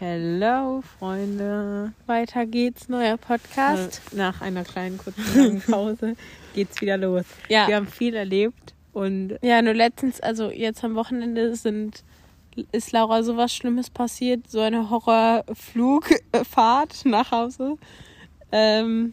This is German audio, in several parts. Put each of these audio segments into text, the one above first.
Hello, Freunde. Weiter geht's, neuer Podcast. Äh, Nach einer kleinen kurzen Pause geht's wieder los. Ja. Wir haben viel erlebt und Ja, nur letztens, also jetzt am Wochenende sind ist Laura sowas Schlimmes passiert, so eine Horrorflugfahrt nach Hause. Ähm,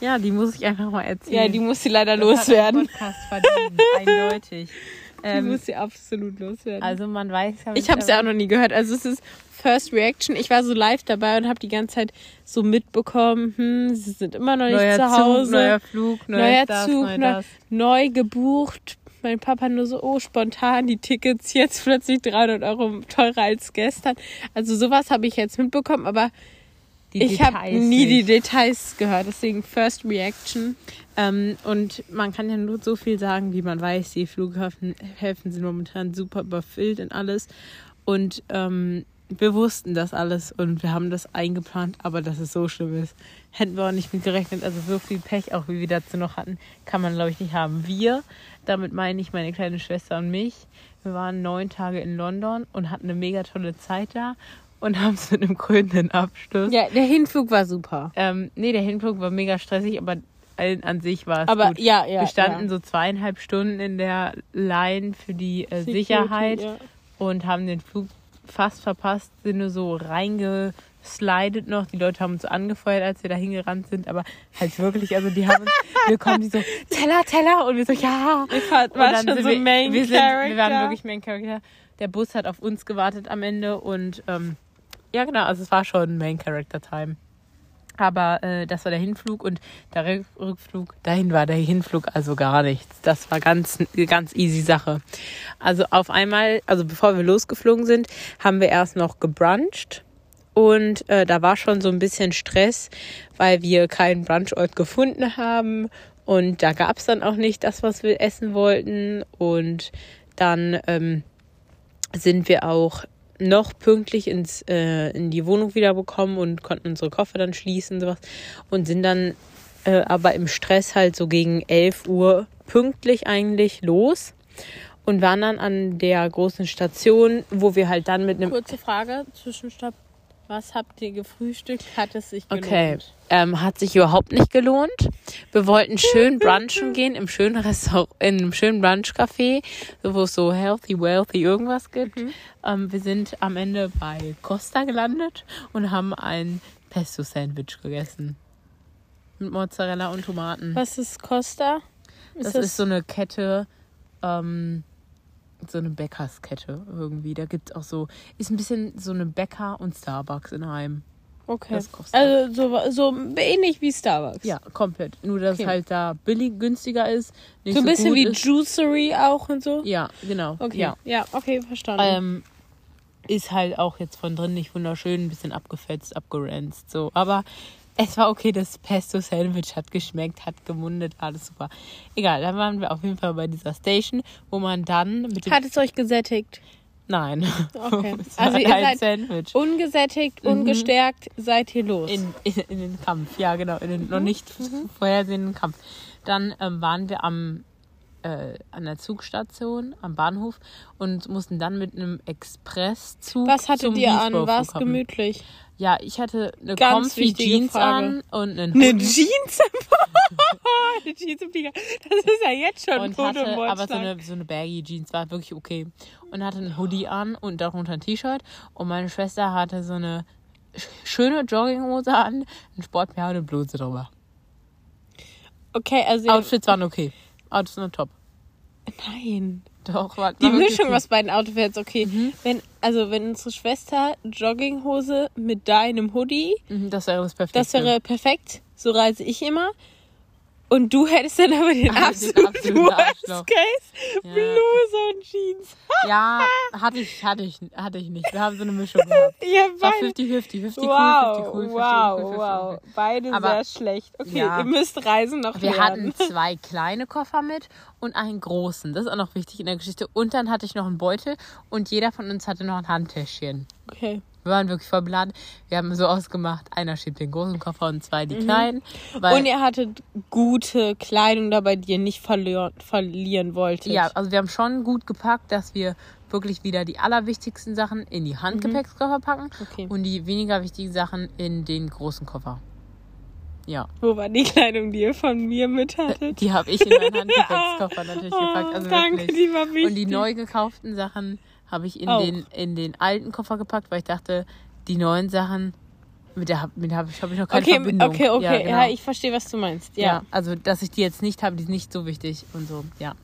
ja, die muss ich einfach mal erzählen. ja, die muss sie leider Das loswerden. Podcast verdient, eindeutig. Die Ähm, muss sie absolut loswerden. also man weiß ja. ich habe es ja auch noch nie gehört. Also es ist First Reaction. Ich war so live dabei und habe die ganze Zeit so mitbekommen, hm, sie sind immer noch nicht neuer zu Hause. Zug, neuer Flug, neues neuer das, Zug, neu neu, das. neu gebucht. Mein Papa nur so, oh, spontan die Tickets jetzt plötzlich 300 Euro teurer als gestern. Also sowas habe ich jetzt mitbekommen, aber Die ich habe nie die nicht. Details gehört. Deswegen First Reaction. Ähm, und man kann ja nur so viel sagen, wie man weiß. Die Flughäfen Häfen sind momentan super überfüllt und alles. Und ähm, wir wussten das alles und wir haben das eingeplant, aber dass es so schlimm ist, hätten wir auch nicht mit gerechnet. Also so viel Pech, auch wie wir dazu noch hatten, kann man glaube ich nicht haben. Wir, damit meine ich meine kleine Schwester und mich, wir waren neun Tage in London und hatten eine mega tolle Zeit da und haben es mit einem krönenden Abschluss. Ja, der Hinflug war super. Ähm, nee, der Hinflug war mega stressig, aber an an sich war es Aber gut. ja, ja. Wir standen ja. so zweieinhalb Stunden in der Line für die äh, Security, Sicherheit Ja. und haben den Flug fast verpasst, sind nur so reingeslidet noch. Die Leute haben uns angefeuert, als wir da hingerannt sind, aber halt wirklich, also die haben uns, wir kommen die so, Teller, Teller und wir so, ja. War, Und war dann schon sind so wir, Main wir, sind, Character. wir waren wirklich Main Character. Der Bus hat auf uns gewartet am Ende und ähm, ja genau, also es war schon Main Character Time. Aber äh, das war der Hinflug und der Rück- Rückflug, dahin war der Hinflug also gar nichts. Das war ganz, ganz easy Sache. Also auf einmal, also bevor wir losgeflogen sind, haben wir erst noch gebruncht. Und äh, da war schon so ein bisschen Stress, weil wir keinen Brunchort gefunden haben. Und da gab es dann auch nicht das, was wir essen wollten. Und dann ähm, sind wir auch noch pünktlich ins, äh, in die Wohnung wieder bekommen und konnten unsere Koffer dann schließen und sowas. Und sind dann äh, aber im Stress halt so gegen 11 Uhr pünktlich eigentlich los. Und waren dann an der großen Station, wo wir halt dann mit einem Kurze Frage, Zwischenstopp. Was habt ihr gefrühstückt? Hat es sich gelohnt? Okay, ähm, hat sich überhaupt nicht gelohnt. Wir wollten schön brunchen gehen im schönen Restaurant, in einem schönen Brunch-Café, wo es so healthy, wealthy irgendwas gibt. Ähm, wir sind am Ende bei Costa gelandet und haben ein Pesto-Sandwich gegessen. Mit Mozzarella und Tomaten. Was ist Costa? das ist so eine Kette, ähm, so eine Bäckerskette irgendwie. Da gibt es auch so, ist ein bisschen so eine Bäcker und Starbucks in einem. Okay. Also so, so ähnlich wie Starbucks. Ja, komplett. Nur, dass Okay. es halt da billig, günstiger ist. So ein bisschen gut wie ist. Juicery auch und so. Ja, genau. Okay. Ja. Ja, okay, verstanden. Ähm, ist halt auch jetzt von drin nicht wunderschön, ein bisschen abgefetzt, abgeranzt, so. Aber es war okay, das Pesto-Sandwich hat geschmeckt, hat gemundet, alles super. Egal, dann waren wir auf jeden Fall bei dieser Station, wo man dann mit dem... Hat es euch gesättigt? Nein. Okay. Also ihr seid Sandwich. ungesättigt, ungestärkt, seid ihr los. In, in, in den Kampf, ja genau, in den noch nicht vorhersehenden Kampf. Dann ähm, waren wir am äh, an der Zugstation am Bahnhof und mussten dann mit einem Expresszug Was hattet zum ihr an? War es gemütlich? Ja, ich hatte eine Ganz comfy Jeans Frage. an und einen Eine Hoodie Jeans Eine Jeans im Flieger. Das ist ja jetzt schon ein und Foto hatte aber so eine, so eine baggy Jeans, war wirklich okay. Und hatte einen Hoodie an und darunter ein T-Shirt und meine Schwester hatte so eine sch- schöne Jogginghose an, ein Sport und eine Bluse drüber. Okay, also Outfits waren okay. Outfits waren top. Nein. Doch, war, Die Mischung aus beiden Outfits, okay. Mhm. Wenn, also wenn unsere Schwester Jogginghose mit deinem Hoodie, Mhm, Das wäre das perfekte. das wäre perfekt. So reise ich immer. Und du hättest dann aber den absoluten absoluten Worst. Case. Ja. Bluse und Jeans. Ja, hatte ich, hatte ich, hatte ich nicht. Wir haben so eine Mischung gehabt. Ihr War beide. 50-50, 50 cool, Wow, 50 cool, 50 wow, cool, 50 wow. cool. Beide Aber- sehr schlecht. Okay, Ja. ihr müsst Reisen noch Wir lernen. hatten zwei kleine Koffer mit und einen großen. Das ist auch noch wichtig in der Geschichte. Und dann hatte ich noch einen Beutel und jeder von uns hatte noch ein Handtäschchen. Okay. Wir waren wirklich voll beladen. Wir haben so ausgemacht, einer schiebt den großen Koffer und zwei die kleinen. Mhm. Und ihr hattet gute Kleidung dabei, die ihr nicht verlieren, verlieren wolltet. ja, also wir haben schon gut gepackt, dass wir wirklich wieder die allerwichtigsten Sachen in die Handgepäckskoffer packen Mhm. Okay. und die weniger wichtigen Sachen in den großen Koffer. Ja, Wo war die Kleidung, die ihr von mir mit hattet? die habe ich in meinen Handgepäckskoffer natürlich gepackt. Also Oh, danke, wirklich. die war wichtig. Und die neu gekauften Sachen habe ich in Auch. den, in den alten Koffer gepackt, weil ich dachte, die neuen Sachen, mit der, mit der habe ich, hab ich noch keine Okay, Verbindung. okay, okay. Ja, genau. ich verstehe, was du meinst. ja. Ja. also dass ich die jetzt nicht habe, die ist nicht so wichtig und so, ja.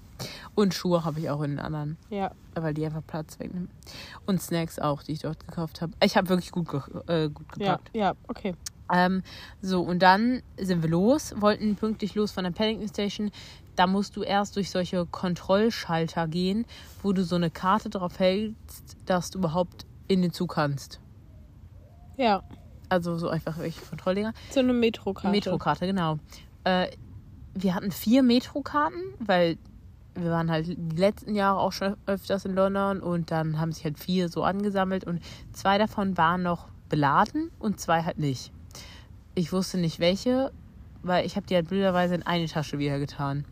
Und Schuhe habe ich auch in den anderen, Ja. weil die einfach Platz wegnehmen. Und Snacks auch, die ich dort gekauft habe. Ich habe wirklich gut, ge äh, gut Ja, gepackt. ja, okay. Ähm, so, und dann sind wir los, wollten pünktlich los von der Paddington Station. Da musst du erst durch solche Kontrollschalter gehen, wo du so eine Karte drauf hältst, dass du überhaupt in den Zug kannst. Ja. Also so einfach welche Kontrolldinger. So eine Metrokarte. Metrokarte, genau. Äh, wir hatten vier Metrokarten, weil wir waren halt die letzten Jahre auch schon öfters in London und dann haben sich halt vier so angesammelt und zwei davon waren noch beladen und zwei halt nicht. Ich wusste nicht welche, weil ich habe die halt blöderweise in eine Tasche wieder getan.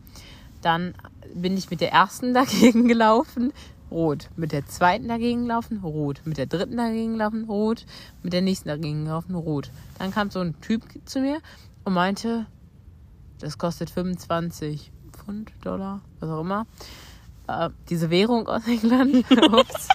Dann bin ich mit der ersten dagegen gelaufen, rot. Mit der zweiten dagegen gelaufen, rot. Mit der dritten dagegen gelaufen, rot. Mit der nächsten dagegen gelaufen, rot. Dann kam so ein Typ zu mir und meinte, das kostet 25 Pfund, Dollar, was auch immer. Äh, diese Währung aus England. Ups.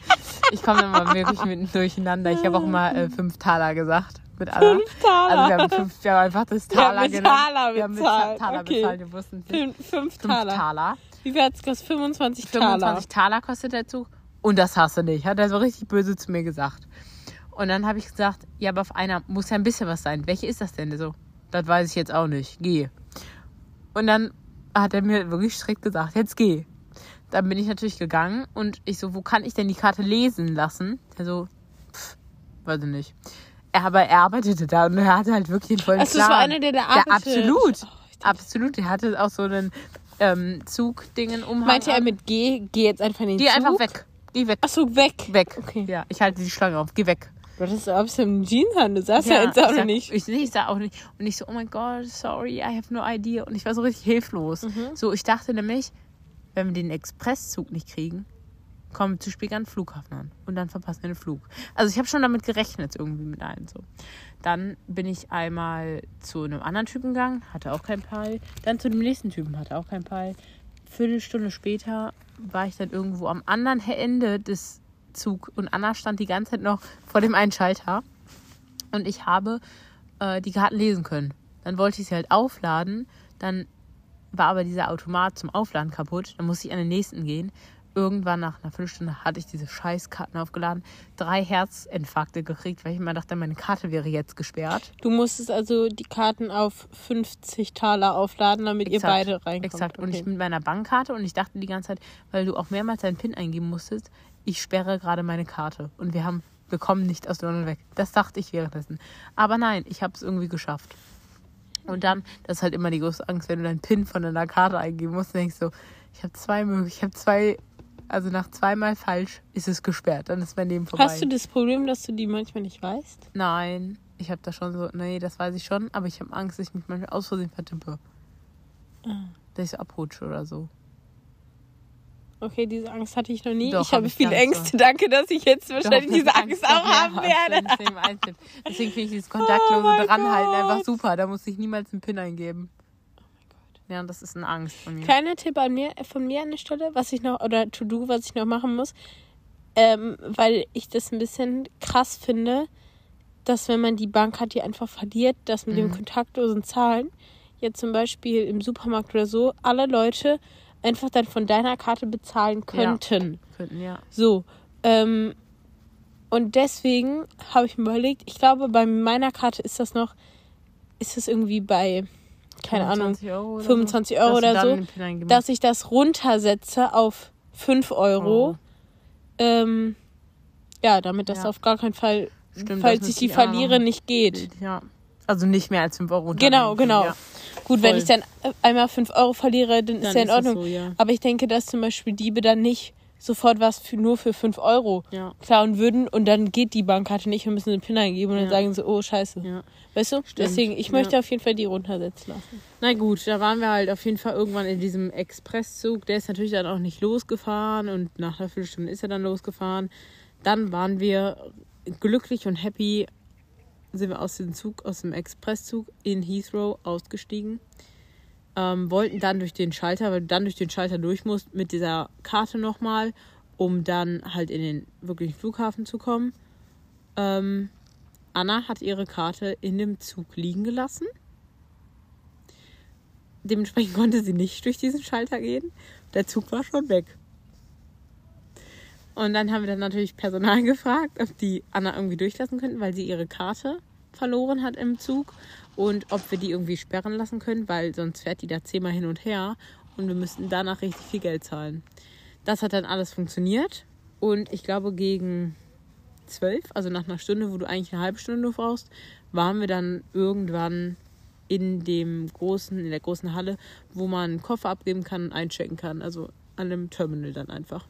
Ich komme immer wirklich mit durcheinander. Ich habe auch mal äh, fünf Taler gesagt. Mit aller. Fünf Taler. Also wir haben, fünf, wir haben einfach das Taler genannt. Taler wir haben mit Taler okay. bezahlt. Wir wussten es nicht. Fünf, fünf Fünf Taler. Taler. Wie viel hat es gekostet? 25 Taler. 25 Taler kostet der Zug. Und das hast du nicht. Hat er so richtig böse zu mir gesagt. Und dann habe ich gesagt, ja, aber auf einer muss ja ein bisschen was sein. Welche ist das denn so? Das weiß ich jetzt auch nicht. Geh. Und dann hat er mir wirklich strikt gesagt, jetzt geh. Dann bin ich natürlich gegangen und ich so, wo kann ich denn die Karte lesen lassen? Er so, pff, weiß ich nicht. Er, aber er arbeitete da und er hatte halt wirklich einen vollen Also, das Plan. war einer, der da Ja, arbeitet. absolut. Oh, absolut. Er hatte auch so einen ähm, Zugdingen um. Meinte er mit Geh, geh jetzt einfach in den Geh Zug? einfach weg. Geh weg. Achso, weg. Weg. Okay. Ja, ich halte die Schlange auf. Geh weg. Du hattest absolut einen Jeans an. Du saßt ja, jetzt ich auch sag- nicht. Ich, ich sag auch nicht. Und ich so, oh mein Gott, sorry, I have no idea. Und ich war so richtig hilflos. Mhm. So, ich dachte nämlich, wenn wir den Expresszug nicht kriegen, kommen zu spät an den Flughafen an. Und dann verpassen wir den Flug. Also ich habe schon damit gerechnet, irgendwie mit allen so. Dann bin ich einmal zu einem anderen Typen gegangen, hatte auch keinen Peil. Dann zu dem nächsten Typen, hatte auch keinen Peil. Viertelstunde später war ich dann irgendwo am anderen Ende des Zug und Anna stand die ganze Zeit noch vor dem einen Schalter und ich habe äh, die Karten lesen können. Dann wollte ich sie halt aufladen, dann war aber dieser Automat zum Aufladen kaputt, dann musste ich an den nächsten gehen. Irgendwann nach einer Viertelstunde hatte ich diese Scheißkarten aufgeladen, drei Herzinfarkte gekriegt, weil ich immer dachte, meine Karte wäre jetzt gesperrt. Du musstest also die Karten auf 50 Taler aufladen, damit ihr Exakt. beide reinkommt. Exakt. Und Okay. ich mit meiner Bankkarte und ich dachte die ganze Zeit, weil du auch mehrmals deinen PIN eingeben musstest, ich sperre gerade meine Karte und wir haben, wir kommen nicht aus London weg. Das dachte ich währenddessen. Aber nein, ich habe es irgendwie geschafft. Und dann, das ist halt immer die große Angst, wenn du deinen PIN von deiner Karte eingeben musst, denkst du, ich habe zwei Möglichkeiten, ich habe zwei, also nach zweimal falsch ist es gesperrt, dann ist mein Leben vorbei. Hast du das Problem, dass du die manchmal nicht weißt? Nein, ich habe da schon so, nee, das weiß ich schon, aber ich habe Angst, dass ich mich manchmal aus Versehen vertippe. Ah. Dass ich so abrutsche oder so. Okay, diese Angst hatte ich noch nie. Doch, ich hab habe ich viele Ängste. Danke, dass ich jetzt wahrscheinlich Doch, diese Angst doch auch haben werde. Deswegen finde ich dieses kontaktlose Oh Dranhalten einfach Gott. super. Da muss ich niemals einen PIN eingeben. Ja, das ist eine Angst von mir. Kleiner Tipp an mir, von mir an der Stelle, was ich noch, oder To-Do, was ich noch machen muss, ähm, weil ich das ein bisschen krass finde, dass wenn man die Bankkarte einfach verliert, dass mit Mhm. dem kontaktlosen Zahlen, jetzt zum Beispiel im Supermarkt oder so, alle Leute einfach dann von deiner Karte bezahlen könnten. Könnten, ja. So, ähm, und deswegen habe ich mir überlegt, ich glaube, bei meiner Karte ist das noch, ist das irgendwie bei, keine Ahnung, 25 Euro oder 25 so? Euro oder so, dass ich das runtersetze auf 5 Euro. Oh. Ähm, ja, damit das Ja. auf gar keinen Fall, Stimmt, falls ich die noch verliere, nicht geht. Ja. Also nicht mehr als 5 Euro. Genau, genau. Ja. Gut, wenn Voll. ich dann einmal 5 Euro verliere, dann, ist Dann ja in ist Ordnung. so, ja. Aber ich denke, dass zum Beispiel Diebe dann nicht sofort was für, nur für 5 Euro Ja. klauen würden und dann geht die Bankkarte nicht, wir müssen einen PIN eingeben und Ja. dann sagen sie, oh scheiße. Ja. Weißt du? Deswegen, ich möchte auf jeden Fall die runtersetzen lassen. Na gut, da waren wir halt auf jeden Fall irgendwann in diesem Expresszug. Der ist natürlich dann auch nicht losgefahren und nach einer Viertelstunde ist er dann losgefahren. Dann waren wir glücklich und happy, sind wir aus dem Zug, aus dem Expresszug in Heathrow ausgestiegen. Ähm, wollten dann durch den Schalter, weil du dann durch den Schalter durch musst, mit dieser Karte nochmal, um dann halt in den wirklichen Flughafen zu kommen. Ähm, Anna hat ihre Karte in dem Zug liegen gelassen. Dementsprechend konnte sie nicht durch diesen Schalter gehen. Der Zug war schon weg. Und dann haben wir dann natürlich Personal gefragt, ob die Anna irgendwie durchlassen könnten, weil sie ihre Karte verloren hat im Zug und ob wir die irgendwie sperren lassen können, weil sonst fährt die da zehnmal hin und her und wir müssten danach richtig viel Geld zahlen. Das hat dann alles funktioniert und ich glaube gegen zwölf, also nach einer Stunde, wo du eigentlich eine halbe Stunde brauchst, waren wir dann irgendwann in dem großen, in der großen Halle, wo man einen Koffer abgeben kann und einchecken kann. Also an einem Terminal dann einfach.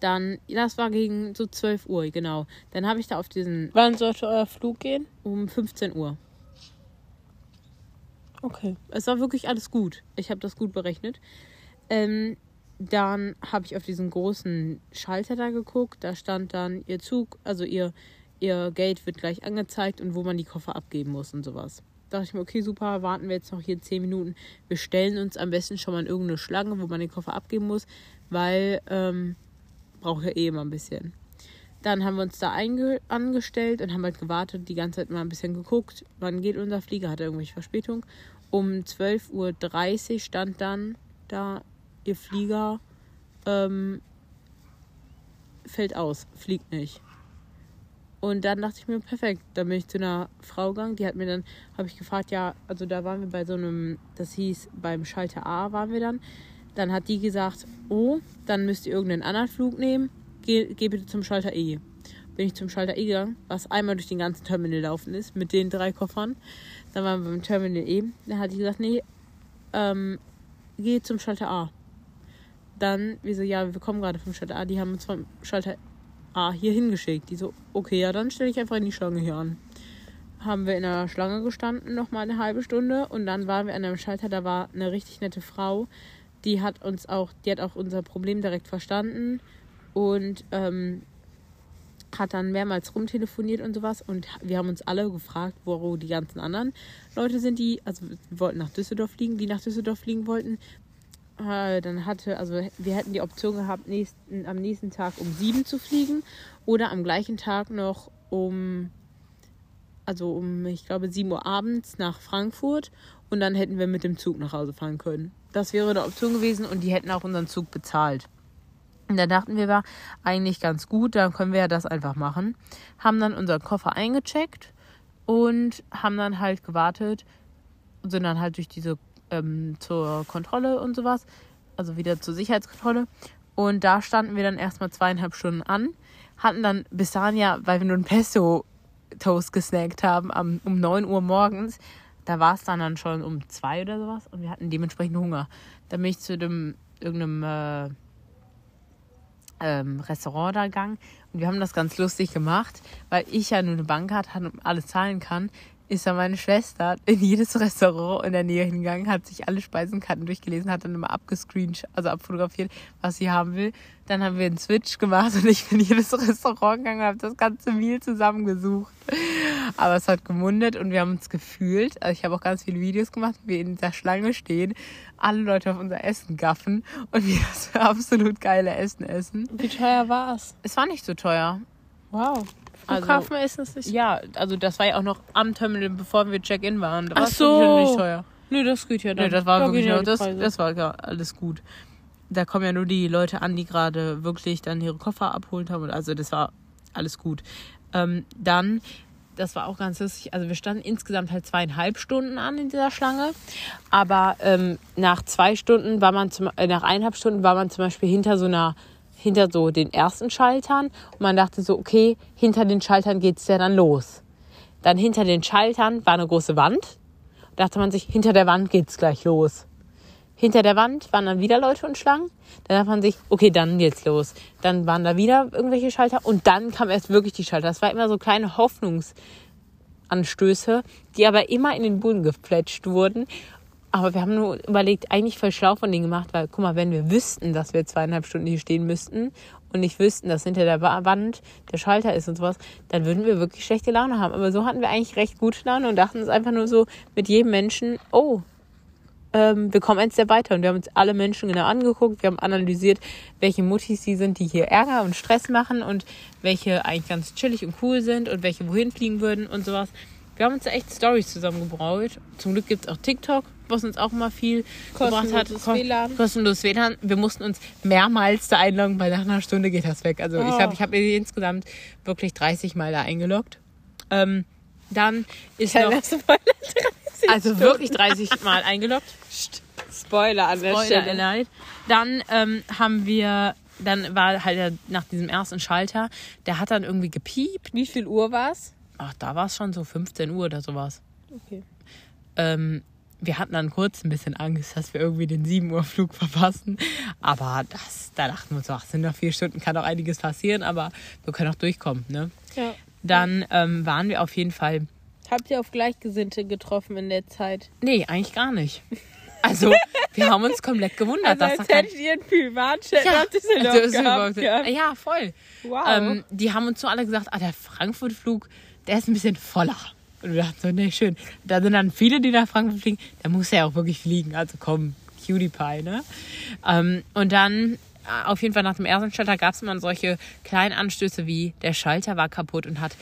Dann, das war gegen so 12 Uhr, genau. Dann habe ich da auf diesen, Wann sollte euer Flug gehen? um 15 Uhr. Okay. Es war wirklich alles gut. Ich habe das gut berechnet. Ähm, dann habe ich auf diesen großen Schalter da geguckt. Da stand dann ihr Zug, also ihr, ihr Gate wird gleich angezeigt und wo man die Koffer abgeben muss und sowas. Da dachte ich mir, okay, super, warten wir jetzt noch hier 10 Minuten. Wir stellen uns am besten schon mal in irgendeine Schlange, wo man den Koffer abgeben muss, weil ähm, braucht ja eh immer ein bisschen. Dann haben wir uns da angestellt und haben halt gewartet, die ganze Zeit mal ein bisschen geguckt, wann geht unser Flieger, hat er irgendwelche Verspätung. Um 12.30 Uhr stand dann da, ihr Flieger ähm, fällt aus, fliegt nicht. Und dann dachte ich mir, perfekt, dann bin ich zu einer Frau gegangen, die hat mir dann, habe ich gefragt, ja, also da waren wir bei so einem, das hieß, beim Schalter A waren wir dann. Dann hat die gesagt, oh, dann müsst ihr irgendeinen anderen Flug nehmen, geh, geh bitte zum Schalter E. Bin ich zum Schalter E gegangen, was einmal durch den ganzen Terminal laufen ist, mit den drei Koffern. Dann waren wir beim Terminal E. Dann hat die gesagt, nee, ähm, geh zum Schalter A. Dann, wir so, ja, wir kommen gerade vom Schalter A, die haben uns vom Schalter A hier hingeschickt. Die so, okay, ja, dann stelle ich einfach in die Schlange hier an. Haben wir in der Schlange gestanden, noch mal eine halbe Stunde und dann waren wir an einem Schalter, da war eine richtig nette Frau, die hat uns auch, die hat auch unser Problem direkt verstanden und ähm, hat dann mehrmals rumtelefoniert und sowas und wir haben uns alle gefragt, wo die ganzen anderen Leute sind, die, also wollten nach Düsseldorf fliegen, die nach Düsseldorf fliegen wollten. Äh, dann hatte, also wir hätten die Option gehabt, nächsten, am nächsten Tag um sieben zu fliegen oder am gleichen Tag noch um, also um, ich glaube, 7 Uhr abends nach Frankfurt und dann hätten wir mit dem Zug nach Hause fahren können. Das wäre eine Option gewesen und die hätten auch unseren Zug bezahlt. Und da dachten wir, war eigentlich ganz gut, dann können wir ja das einfach machen. Haben dann unseren Koffer eingecheckt und haben dann halt gewartet sind dann halt durch diese ähm, zur Kontrolle und sowas, also wieder zur Sicherheitskontrolle. Und da standen wir dann erstmal zweieinhalb Stunden an, hatten dann bis dahin ja, weil wir nur ein Pesto-Toast gesnackt haben, am, um 9 Uhr morgens, da war es dann, dann schon um zwei oder sowas und wir hatten dementsprechend Hunger. Dann bin ich zu dem irgendeinem äh, ähm, Restaurant da gegangen. Und wir haben das ganz lustig gemacht, weil ich ja nur eine Bankkarte hatte und alles zahlen kann, ist dann meine Schwester in jedes Restaurant in der Nähe hingegangen, hat sich alle Speisenkarten durchgelesen, hat dann immer abgescreenshot, also abfotografiert, was sie haben will. Dann haben wir einen Switch gemacht und ich bin in jedes Restaurant gegangen und habe das ganze Meal zusammengesucht. Aber es hat gemundet und wir haben uns gefühlt. Also ich habe auch ganz viele Videos gemacht, wie wir in dieser Schlange stehen, alle Leute auf unser Essen gaffen und wir das absolut geile Essen essen. Wie teuer war es? Es war nicht so teuer. Wow. Also- Flughafen ist es nicht. Ja, also das war ja auch noch am Terminal, bevor wir Check-in waren. Da Ach war so. nicht teuer. Nö, das geht ja dann. Nee, das war Da wirklich ja das, das war ja alles gut. Da kommen ja nur die Leute an, die gerade wirklich dann ihre Koffer abholt haben. Und Also das war alles gut. Ähm, dann, das war auch ganz lustig, also wir standen insgesamt halt zweieinhalb Stunden an in dieser Schlange. Aber ähm, nach zwei Stunden war man zum, äh, nach eineinhalb Stunden war man zum Beispiel hinter so einer hinter so den ersten Schaltern und man dachte so, okay, hinter den Schaltern geht's ja dann los. Dann hinter den Schaltern war eine große Wand. Da dachte man sich, hinter der Wand geht's gleich los. Hinter der Wand waren dann wieder Leute und Schlangen. Dann dachte man sich, okay, dann jetzt los. Dann waren da wieder irgendwelche Schalter und dann kam erst wirklich die Schalter. Das war immer so kleine Hoffnungsanstöße, die aber immer in den Boden gefletscht wurden. Aber wir haben nur überlegt, eigentlich voll schlau von denen gemacht, weil, guck mal, wenn wir wüssten, dass wir zweieinhalb Stunden hier stehen müssten und nicht wüssten, dass hinter der Wand der Schalter ist und sowas, dann würden wir wirklich schlechte Laune haben. Aber so hatten wir eigentlich recht gute Laune und dachten uns einfach nur so mit jedem Menschen, oh, ähm, wir kommen eins der weiter. Und wir haben uns alle Menschen genau angeguckt. Wir haben analysiert, welche Muttis die sind, die hier Ärger und Stress machen und welche eigentlich ganz chillig und cool sind und welche wohin fliegen würden und sowas. Wir haben uns echt Stories zusammengebraut. Zum Glück gibt es auch TikTok, was uns auch mal viel gebracht hat. WLAN. Kostenloses WLAN. Wir mussten uns mehrmals da einloggen, weil nach einer Stunde geht das weg. Also ich Oh. ich habe mir insgesamt wirklich 30 Mal da eingeloggt. Ähm, dann ist noch, Spoiler, 30 also Stunden. wirklich 30 Mal eingeloggt. Spoiler an der Spoiler Stelle. alert. Dann ähm, haben wir, dann war halt der, nach diesem ersten Schalter, der hat dann irgendwie gepiept. Wie viel Uhr war's? Ach, da war es schon so 15 Uhr oder sowas. Okay. Ähm, wir hatten dann kurz ein bisschen Angst, dass wir irgendwie den 7 Uhr Flug verpassen. Aber das, da dachten wir uns, ach, sind noch vier Stunden, kann doch einiges passieren, aber wir können auch durchkommen. Ne? Ja. Dann ähm, waren wir auf jeden Fall. Habt ihr auf Gleichgesinnte getroffen in der Zeit? Nee, eigentlich gar nicht. Also, wir haben uns komplett gewundert, Also dass als da hättet ihr einen Privatchat Ja, also, gehabt. Ja. ja, voll. Wow. Ähm, die haben uns so alle gesagt, ah, der Frankfurt-Flug, der ist ein bisschen voller. Und wir dachten so, nee, schön. Da sind dann viele, die nach Frankfurt fliegen. Da muss er ja auch wirklich fliegen. Also komm, Cutie Pie, ne? Ähm, und dann, äh, auf jeden Fall nach dem ersten Schalter gab es immer solche kleinen Anstöße wie, der Schalter war kaputt und hat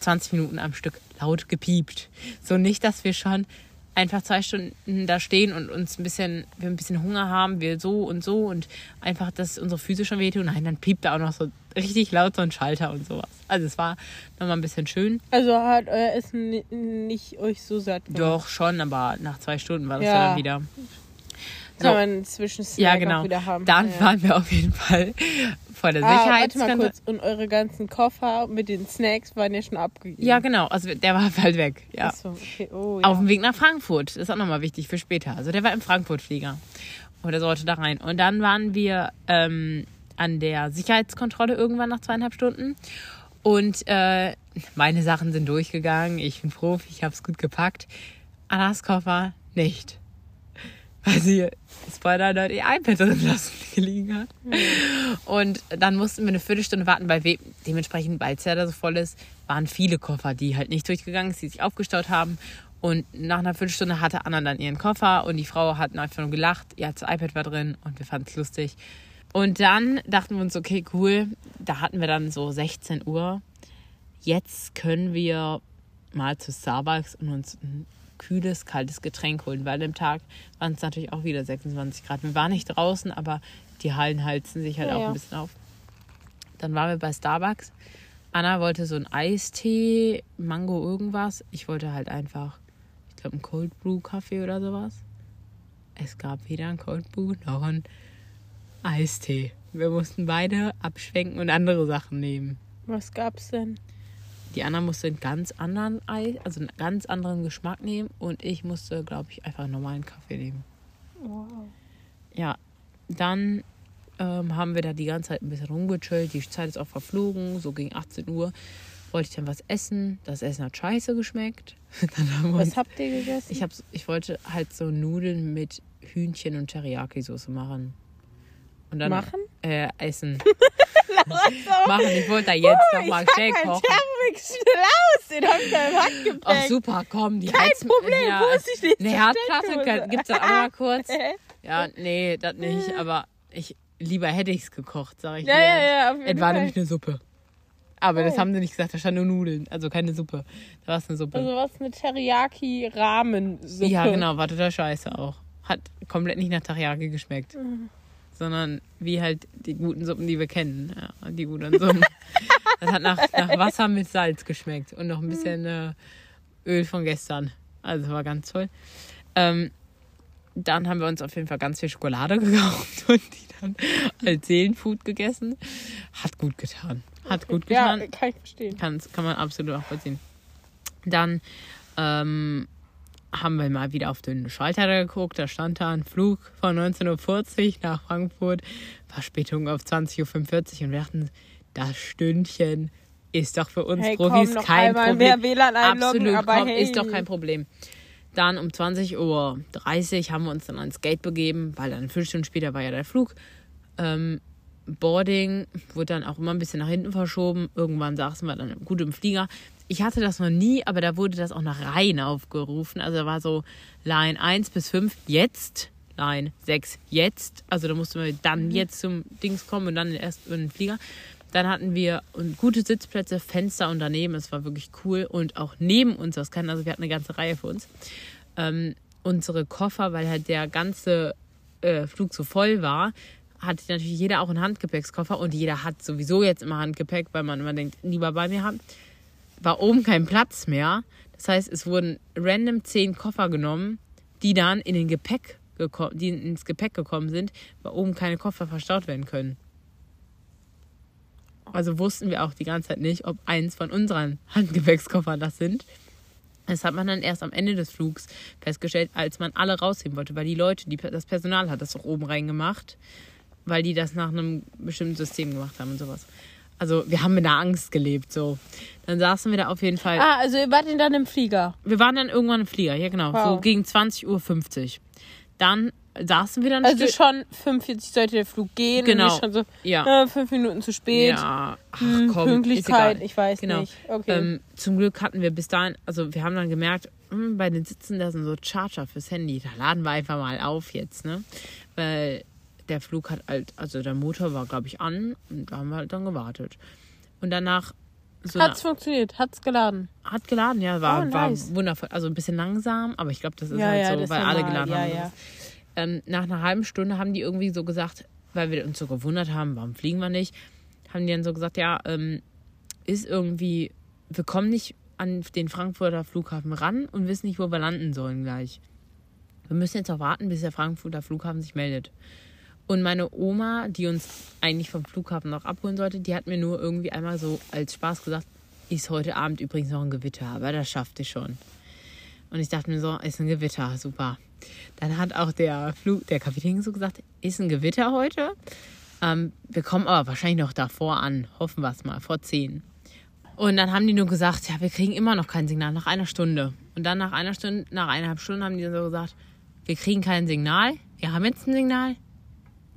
20 Minuten am Stück laut gepiept. So nicht, dass wir schon einfach zwei Stunden da stehen und uns ein bisschen, wir ein bisschen Hunger haben, wir so und so und einfach, dass unsere Füße schon wehtun. Nein, dann piept da auch noch so richtig laut so ein Schalter und sowas. Also es war nochmal ein bisschen schön. Also hat euer Essen ni- nicht euch so satt gemacht. Doch, schon, aber nach zwei Stunden war das ja, Ja. dann wieder. Kann So. man inzwischen Snack Ja, genau. wieder haben. Dann ja. waren wir auf jeden Fall vor der Ah, warte mal kurz. Und eure ganzen Koffer mit den Snacks waren ja schon abgegeben. Ja, genau. Also der war halt weg. Ja. Achso, okay. Oh, ja. Auf dem Weg nach Frankfurt. Das ist auch nochmal wichtig für später. Also der war im Frankfurt-Flieger. Und der sollte da rein. Und dann waren wir ähm, an der Sicherheitskontrolle irgendwann nach zweieinhalb Stunden. Und äh, meine Sachen sind durchgegangen. Ich bin Profi, ich habe es gut gepackt. Annas Koffer nicht. Weil sie, Spoiler, Alert, ihr iPad drin lassen gelegen hat. Und dann mussten wir eine Viertelstunde warten, weil we dementsprechend, weil es ja da so voll ist, waren viele Koffer, die halt nicht durchgegangen sind, die sich aufgestaut haben. Und nach einer Viertelstunde hatte Anna dann ihren Koffer und die Frau hat einfach nur gelacht. Ihr das iPad war drin und wir fanden es lustig. Und dann dachten wir uns, okay, cool. Da hatten wir dann so 16 Uhr. Jetzt können wir mal zu Starbucks und uns ein kühles, kaltes Getränk holen, weil im Tag waren es natürlich auch wieder 26 Grad. Wir waren nicht draußen, aber die Hallen heizen sich halt Ja, auch ja. ein bisschen auf. Dann waren wir bei Starbucks. Anna wollte so ein Eistee, Mango irgendwas. Ich wollte halt einfach, ich glaube, einen Cold Brew Kaffee oder sowas. Es gab weder ein Cold Brew noch ein Eistee. Wir mussten beide abschwenken und andere Sachen nehmen. Was gab's denn? Die Anna musste einen ganz anderen Eis, also einen ganz anderen Geschmack nehmen und ich musste, glaube ich, einfach einen normalen Kaffee nehmen. Wow. Ja, dann ähm, haben wir da die ganze Zeit ein bisschen rumgechillt. Die Zeit ist auch verflogen. So gegen 18 Uhr wollte ich dann was essen. Das Essen hat scheiße geschmeckt. wir uns, Was habt ihr gegessen? ich, ich wollte halt so Nudeln mit Hühnchen und Teriyaki-Soße machen. Und dann, Machen? Äh, essen. machen. Ich wollte da jetzt Oh, noch mal ich schnell kochen. Thermomix schnell aus. Den hab ich da im Handgepäck. Ach super, komm, die Kein Heiz- Problem, ja, wusste ich nicht. Eine Herdplatte Steckdose. gibt es auch mal kurz. Ja, nee, das nicht, aber ich lieber hätte ich es gekocht, sag ich Ja, dir. ja, ja, auf jeden Es war Fall. nämlich eine Suppe. Aber das Oh. haben sie nicht gesagt, da stand nur Nudeln, also keine Suppe. Da war es eine Suppe. Also was eine Teriyaki-Rahmensuppe. ja, genau, war total scheiße auch. Hat komplett nicht nach Teriyaki geschmeckt. Mhm. Sondern wie halt die guten Suppen, die wir kennen. Ja, die guten Suppen. das hat nach, nach Wasser mit Salz geschmeckt und noch ein bisschen äh, Öl von gestern. Also war ganz toll. Ähm, dann haben wir uns auf jeden Fall ganz viel Schokolade gekauft und die dann als Seelenfood gegessen. Hat gut getan. Hat gut Ja, getan. kann ich verstehen. Kann, kann man absolut auch verziehen. Dann ähm, haben wir mal wieder auf den Schalter geguckt. Da stand da ein Flug von 19.40 Uhr nach Frankfurt, Verspätung auf 20.45 Uhr und wir dachten, das Stündchen ist doch für uns Hey, Profis komm, noch kein Problem. mehr WLAN einloggen, Absolut, aber komm, hey. ist doch kein Problem. Dann um 20.30 Uhr haben wir uns dann ans Gate begeben, weil dann fünf Stunden später war ja der Flug. Ähm, Boarding wurde dann auch immer ein bisschen nach hinten verschoben. Irgendwann saßen wir dann gut im Flieger. Ich hatte das noch nie, aber da wurde das auch nach Reihen aufgerufen. Also da war so Line 1 bis 5 jetzt, Line 6 jetzt. Also da musste man dann jetzt zum Dings kommen und dann erst in den Flieger. Dann hatten wir gute Sitzplätze, Fenster und daneben. Es war wirklich cool. Und auch neben uns, das kann, also wir hatten eine ganze Reihe für uns. Ähm, unsere Koffer, weil halt der ganze äh, Flug so voll war, hatte natürlich jeder auch einen Handgepäckskoffer und jeder hat sowieso jetzt immer Handgepäck, weil man immer denkt, lieber bei mir haben. War oben kein Platz mehr. Das heißt, es wurden random zehn Koffer genommen, die dann in den Gepäck gekommen, die ins Gepäck gekommen sind, weil oben keine Koffer verstaut werden können. Also wussten wir auch die ganze Zeit nicht, ob eins von unseren Handgepäckskoffern das sind. Das hat man dann erst am Ende des Flugs festgestellt, als man alle rausheben wollte, weil die Leute, die, das Personal hat das doch oben reingemacht, weil die das nach einem bestimmten System gemacht haben und sowas. Also wir haben mit der Angst gelebt, so. Dann saßen wir da auf jeden Fall. Ah, also ihr wart denn dann im Flieger. Wir waren dann irgendwann im Flieger, ja genau, so Wow. gegen 20.50 Uhr. Dann saßen wir dann Also schon 45 sollte der Flug gehen. Genau. Schon so, Ja. äh, fünf Minuten zu spät. Ja, ach Hm, komm, Pünktlichkeit, ich weiß Genau. nicht. Okay. Ähm, zum Glück hatten wir bis dahin, also wir haben dann gemerkt, hm, bei den Sitzen, da sind so Charger fürs Handy. Da laden wir einfach mal auf jetzt, ne? Weil der Flug hat halt, also der Motor war, glaube ich, an und da haben wir halt dann gewartet. Und danach so Hat's funktioniert, hat's geladen. eine, hat geladen, ja, war, Oh, nice. war wundervoll. Also ein bisschen langsam, aber ich glaube, das ist Ja, halt ja, so, weil alle geladen ja, haben. ja. Ähm, nach einer halben Stunde haben die irgendwie so gesagt, weil wir uns so gewundert haben, warum fliegen wir nicht, haben die dann so gesagt, ja, ähm, ist irgendwie, wir kommen nicht an den Frankfurter Flughafen ran und wissen nicht, wo wir landen sollen gleich. Wir müssen jetzt auch warten, bis der Frankfurter Flughafen sich meldet. Und meine Oma, die uns eigentlich vom Flughafen noch abholen sollte, die hat mir nur irgendwie einmal so als Spaß gesagt, ist heute Abend übrigens noch ein Gewitter, aber das schafft ihr schon. Und ich dachte mir so, ist ein Gewitter, super. Dann hat auch der Flug, der Kapitän so gesagt, ist ein Gewitter heute. Ähm, wir kommen aber wahrscheinlich noch davor an, hoffen wir es mal, vor zehn. Und dann haben die nur gesagt, ja, wir kriegen immer noch kein Signal nach einer Stunde. Und dann nach einer Stunde, nach eineinhalb Stunden haben die dann so gesagt, wir kriegen kein Signal, wir haben jetzt ein Signal,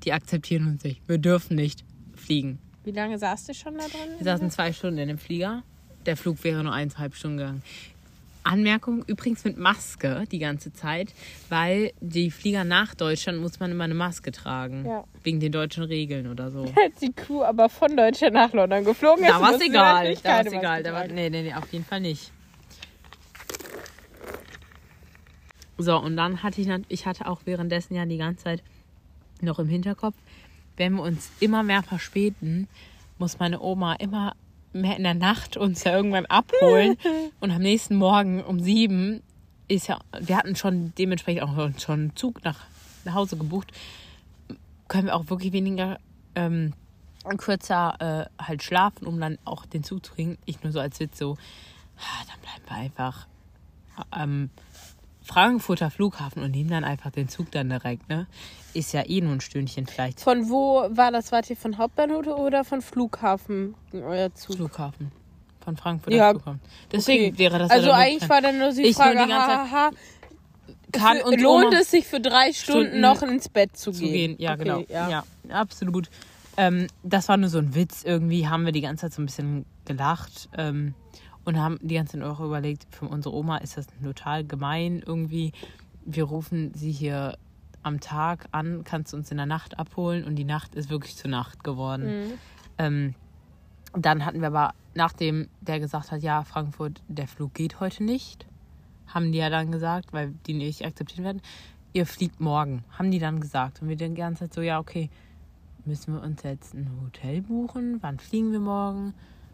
die akzeptieren uns nicht, wir dürfen nicht fliegen. Wie lange saßt du schon da drin? Wir saßen zwei Stunden in dem Flieger. Der Flug wäre nur eineinhalb Stunden gegangen. Anmerkung übrigens mit Maske die ganze Zeit, weil die Flieger nach Deutschland muss man immer eine Maske tragen. Ja. Wegen den deutschen Regeln oder so. Als die Crew aber von Deutschland nach London geflogen ist, Da war es egal. Da war es egal. Da war, nee, nee, nee, auf jeden Fall nicht. So, und dann hatte ich, ich hatte auch währenddessen ja die ganze Zeit noch im Hinterkopf, wenn wir uns immer mehr verspäten, muss meine Oma immer mehr in der Nacht uns ja irgendwann abholen. und am nächsten Morgen um sieben ist ja, wir hatten schon dementsprechend auch schon einen Zug nach, nach Hause gebucht, können wir auch wirklich weniger ähm, kürzer äh, halt schlafen, um dann auch den Zug zu kriegen. Ich nur so als Witz so, ah, dann bleiben wir einfach am Frankfurter Flughafen und nehmen dann einfach den Zug dann direkt, ne? Ist ja eh nur ein Stündchen vielleicht. Von wo war das? Wart ihr von Hauptbahnhof oder von Flughafen euer Zug? Flughafen. Von Frankfurter Ja, Flughafen. Deswegen Okay. wäre das Also eigentlich war dann nur die Ich nur Frage, die ganze Zeit- haha, kann für, uns lohnt es sich für drei Stunden, Stunden noch ins Bett zu, zu gehen. Ja, Okay, genau. Ja. Ja, absolut. Ähm, das war nur so ein Witz. Irgendwie haben wir die ganze Zeit so ein bisschen gelacht ähm, und haben die ganze Zeit auch überlegt, für unsere Oma ist das total gemein irgendwie. Wir rufen sie hier am Tag an, kannst du uns in der Nacht abholen und die Nacht ist wirklich zur Nacht geworden. Mhm. Ähm, dann hatten wir aber, nachdem der gesagt hat, ja, Frankfurt, der Flug geht heute nicht, haben die ja dann gesagt, weil die nicht akzeptiert werden, ihr fliegt morgen, haben die dann gesagt. Und wir die ganze Zeit so, ja, okay, müssen wir uns jetzt ein Hotel buchen? Wann fliegen wir morgen?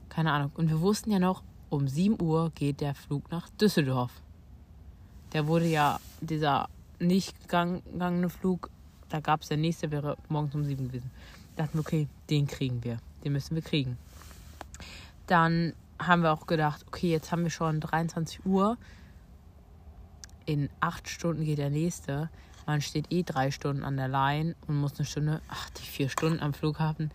Keine Ahnung. Und wir wussten ja noch, um 7 Uhr geht der Flug nach Düsseldorf. Der wurde ja, dieser nicht gegang- gegangene Flug, da gab es der nächste, wäre morgens um 7 gewesen. Dachten wir, okay, den kriegen wir. Den müssen wir kriegen. Dann haben wir auch gedacht, okay, jetzt haben wir schon 23 Uhr. in acht Stunden geht der nächste. Man steht eh drei Stunden an der Line und muss eine Stunde, ach, die vier Stunden am Flughafen,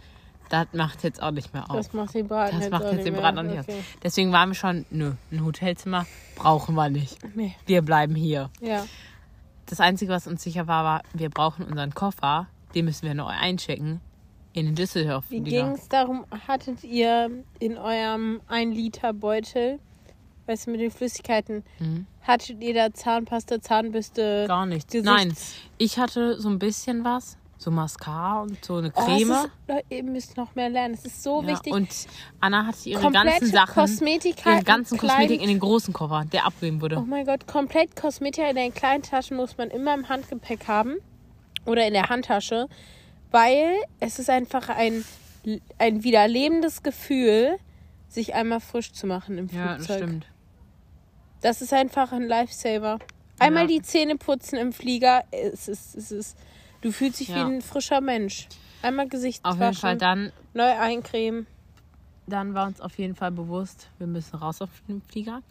das macht jetzt auch nicht mehr auf. Das macht den Braten Das jetzt macht jetzt den. Braten auch nicht okay. aus. Deswegen waren wir schon, nö, ein Hotelzimmer brauchen wir nicht. Nee. Wir bleiben hier. Ja. Das Einzige, was uns sicher war, war, wir brauchen unseren Koffer. Den müssen wir noch einchecken. In den Düsseldorf. Wie ging es darum, hattet ihr in eurem 1 Liter Beutel, weißt du, mit den Flüssigkeiten, Mhm. hattet ihr da Zahnpasta, Zahnbürste? Gar nichts. Gesichts- Nein, ich hatte so ein bisschen was. So Mascara und so eine Oh, Creme. ist, Leute, ihr müsst noch mehr lernen. Es ist so ja, wichtig. und Anna hatte ihre komplett ganzen Sachen, Kosmetik ihre ganzen Kosmetik in den großen Koffer, der abgegeben wurde. Oh mein Gott, komplett Kosmetik in den kleinen Taschen muss man immer im Handgepäck haben oder in der Handtasche, weil es ist einfach ein, ein wiederlebendes Gefühl, sich einmal frisch zu machen im ja, Flugzeug. das stimmt. Das ist einfach ein Lifesaver. Einmal Ja. die Zähne putzen im Flieger, es ist, es ist, du fühlst dich Ja. wie ein frischer Mensch. Einmal Gesicht Auf jeden Fall dann, neu eincremen. dann war uns auf jeden Fall bewusst, wir müssen raus auf den Flieger.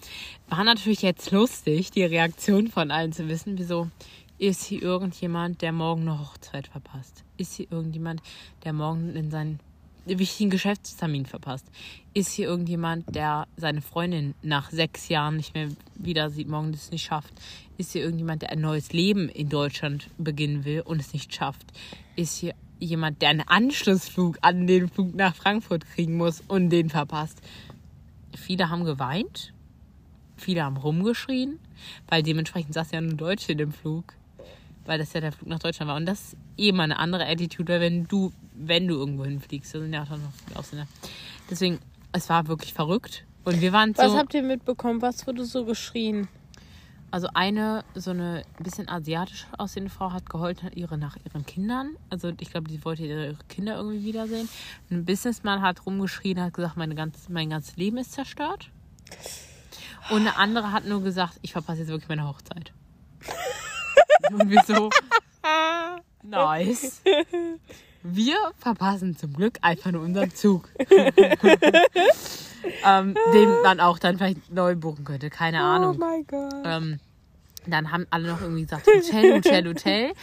War natürlich jetzt lustig, die Reaktion von allen zu wissen, wieso ist hier irgendjemand, der morgen eine Hochzeit verpasst? Ist hier irgendjemand, der morgen in seinen wichtigen Geschäftstermin verpasst? Ist hier irgendjemand, der seine Freundin nach sechs Jahren nicht mehr wieder sieht, morgen das nicht schafft? Ist hier irgendjemand, der ein neues Leben in Deutschland beginnen will und es nicht schafft? Ist hier jemand, der einen Anschlussflug an den Flug nach Frankfurt kriegen muss und den verpasst? Viele haben geweint, viele haben rumgeschrien, weil dementsprechend saß ja nur Deutsche in dem Flug, weil das ja der Flug nach Deutschland war. Und das ist eh mal eine andere Attitude, weil wenn du, wenn du irgendwo hinfliegst, da sind ja auch noch viele Ausländer. Deswegen, es war wirklich verrückt. Und wir waren Was so, habt ihr mitbekommen? Was wurde so geschrien? also eine, so eine bisschen asiatisch aussehende Frau hat geheult hat ihre, nach ihren Kindern. Also ich glaube, die wollte ihre Kinder irgendwie wiedersehen. Ein Businessman hat rumgeschrien, hat gesagt, meine ganz, mein ganzes Leben ist zerstört. Und eine andere hat nur gesagt, ich verpasse jetzt wirklich meine Hochzeit. Und wir so, nice. Wir verpassen zum Glück einfach nur unseren Zug. ähm, den man auch dann vielleicht neu buchen könnte, keine Ahnung. Oh mein Gott. Ähm, dann haben alle noch irgendwie gesagt, Hotel, Hotel, Hotel.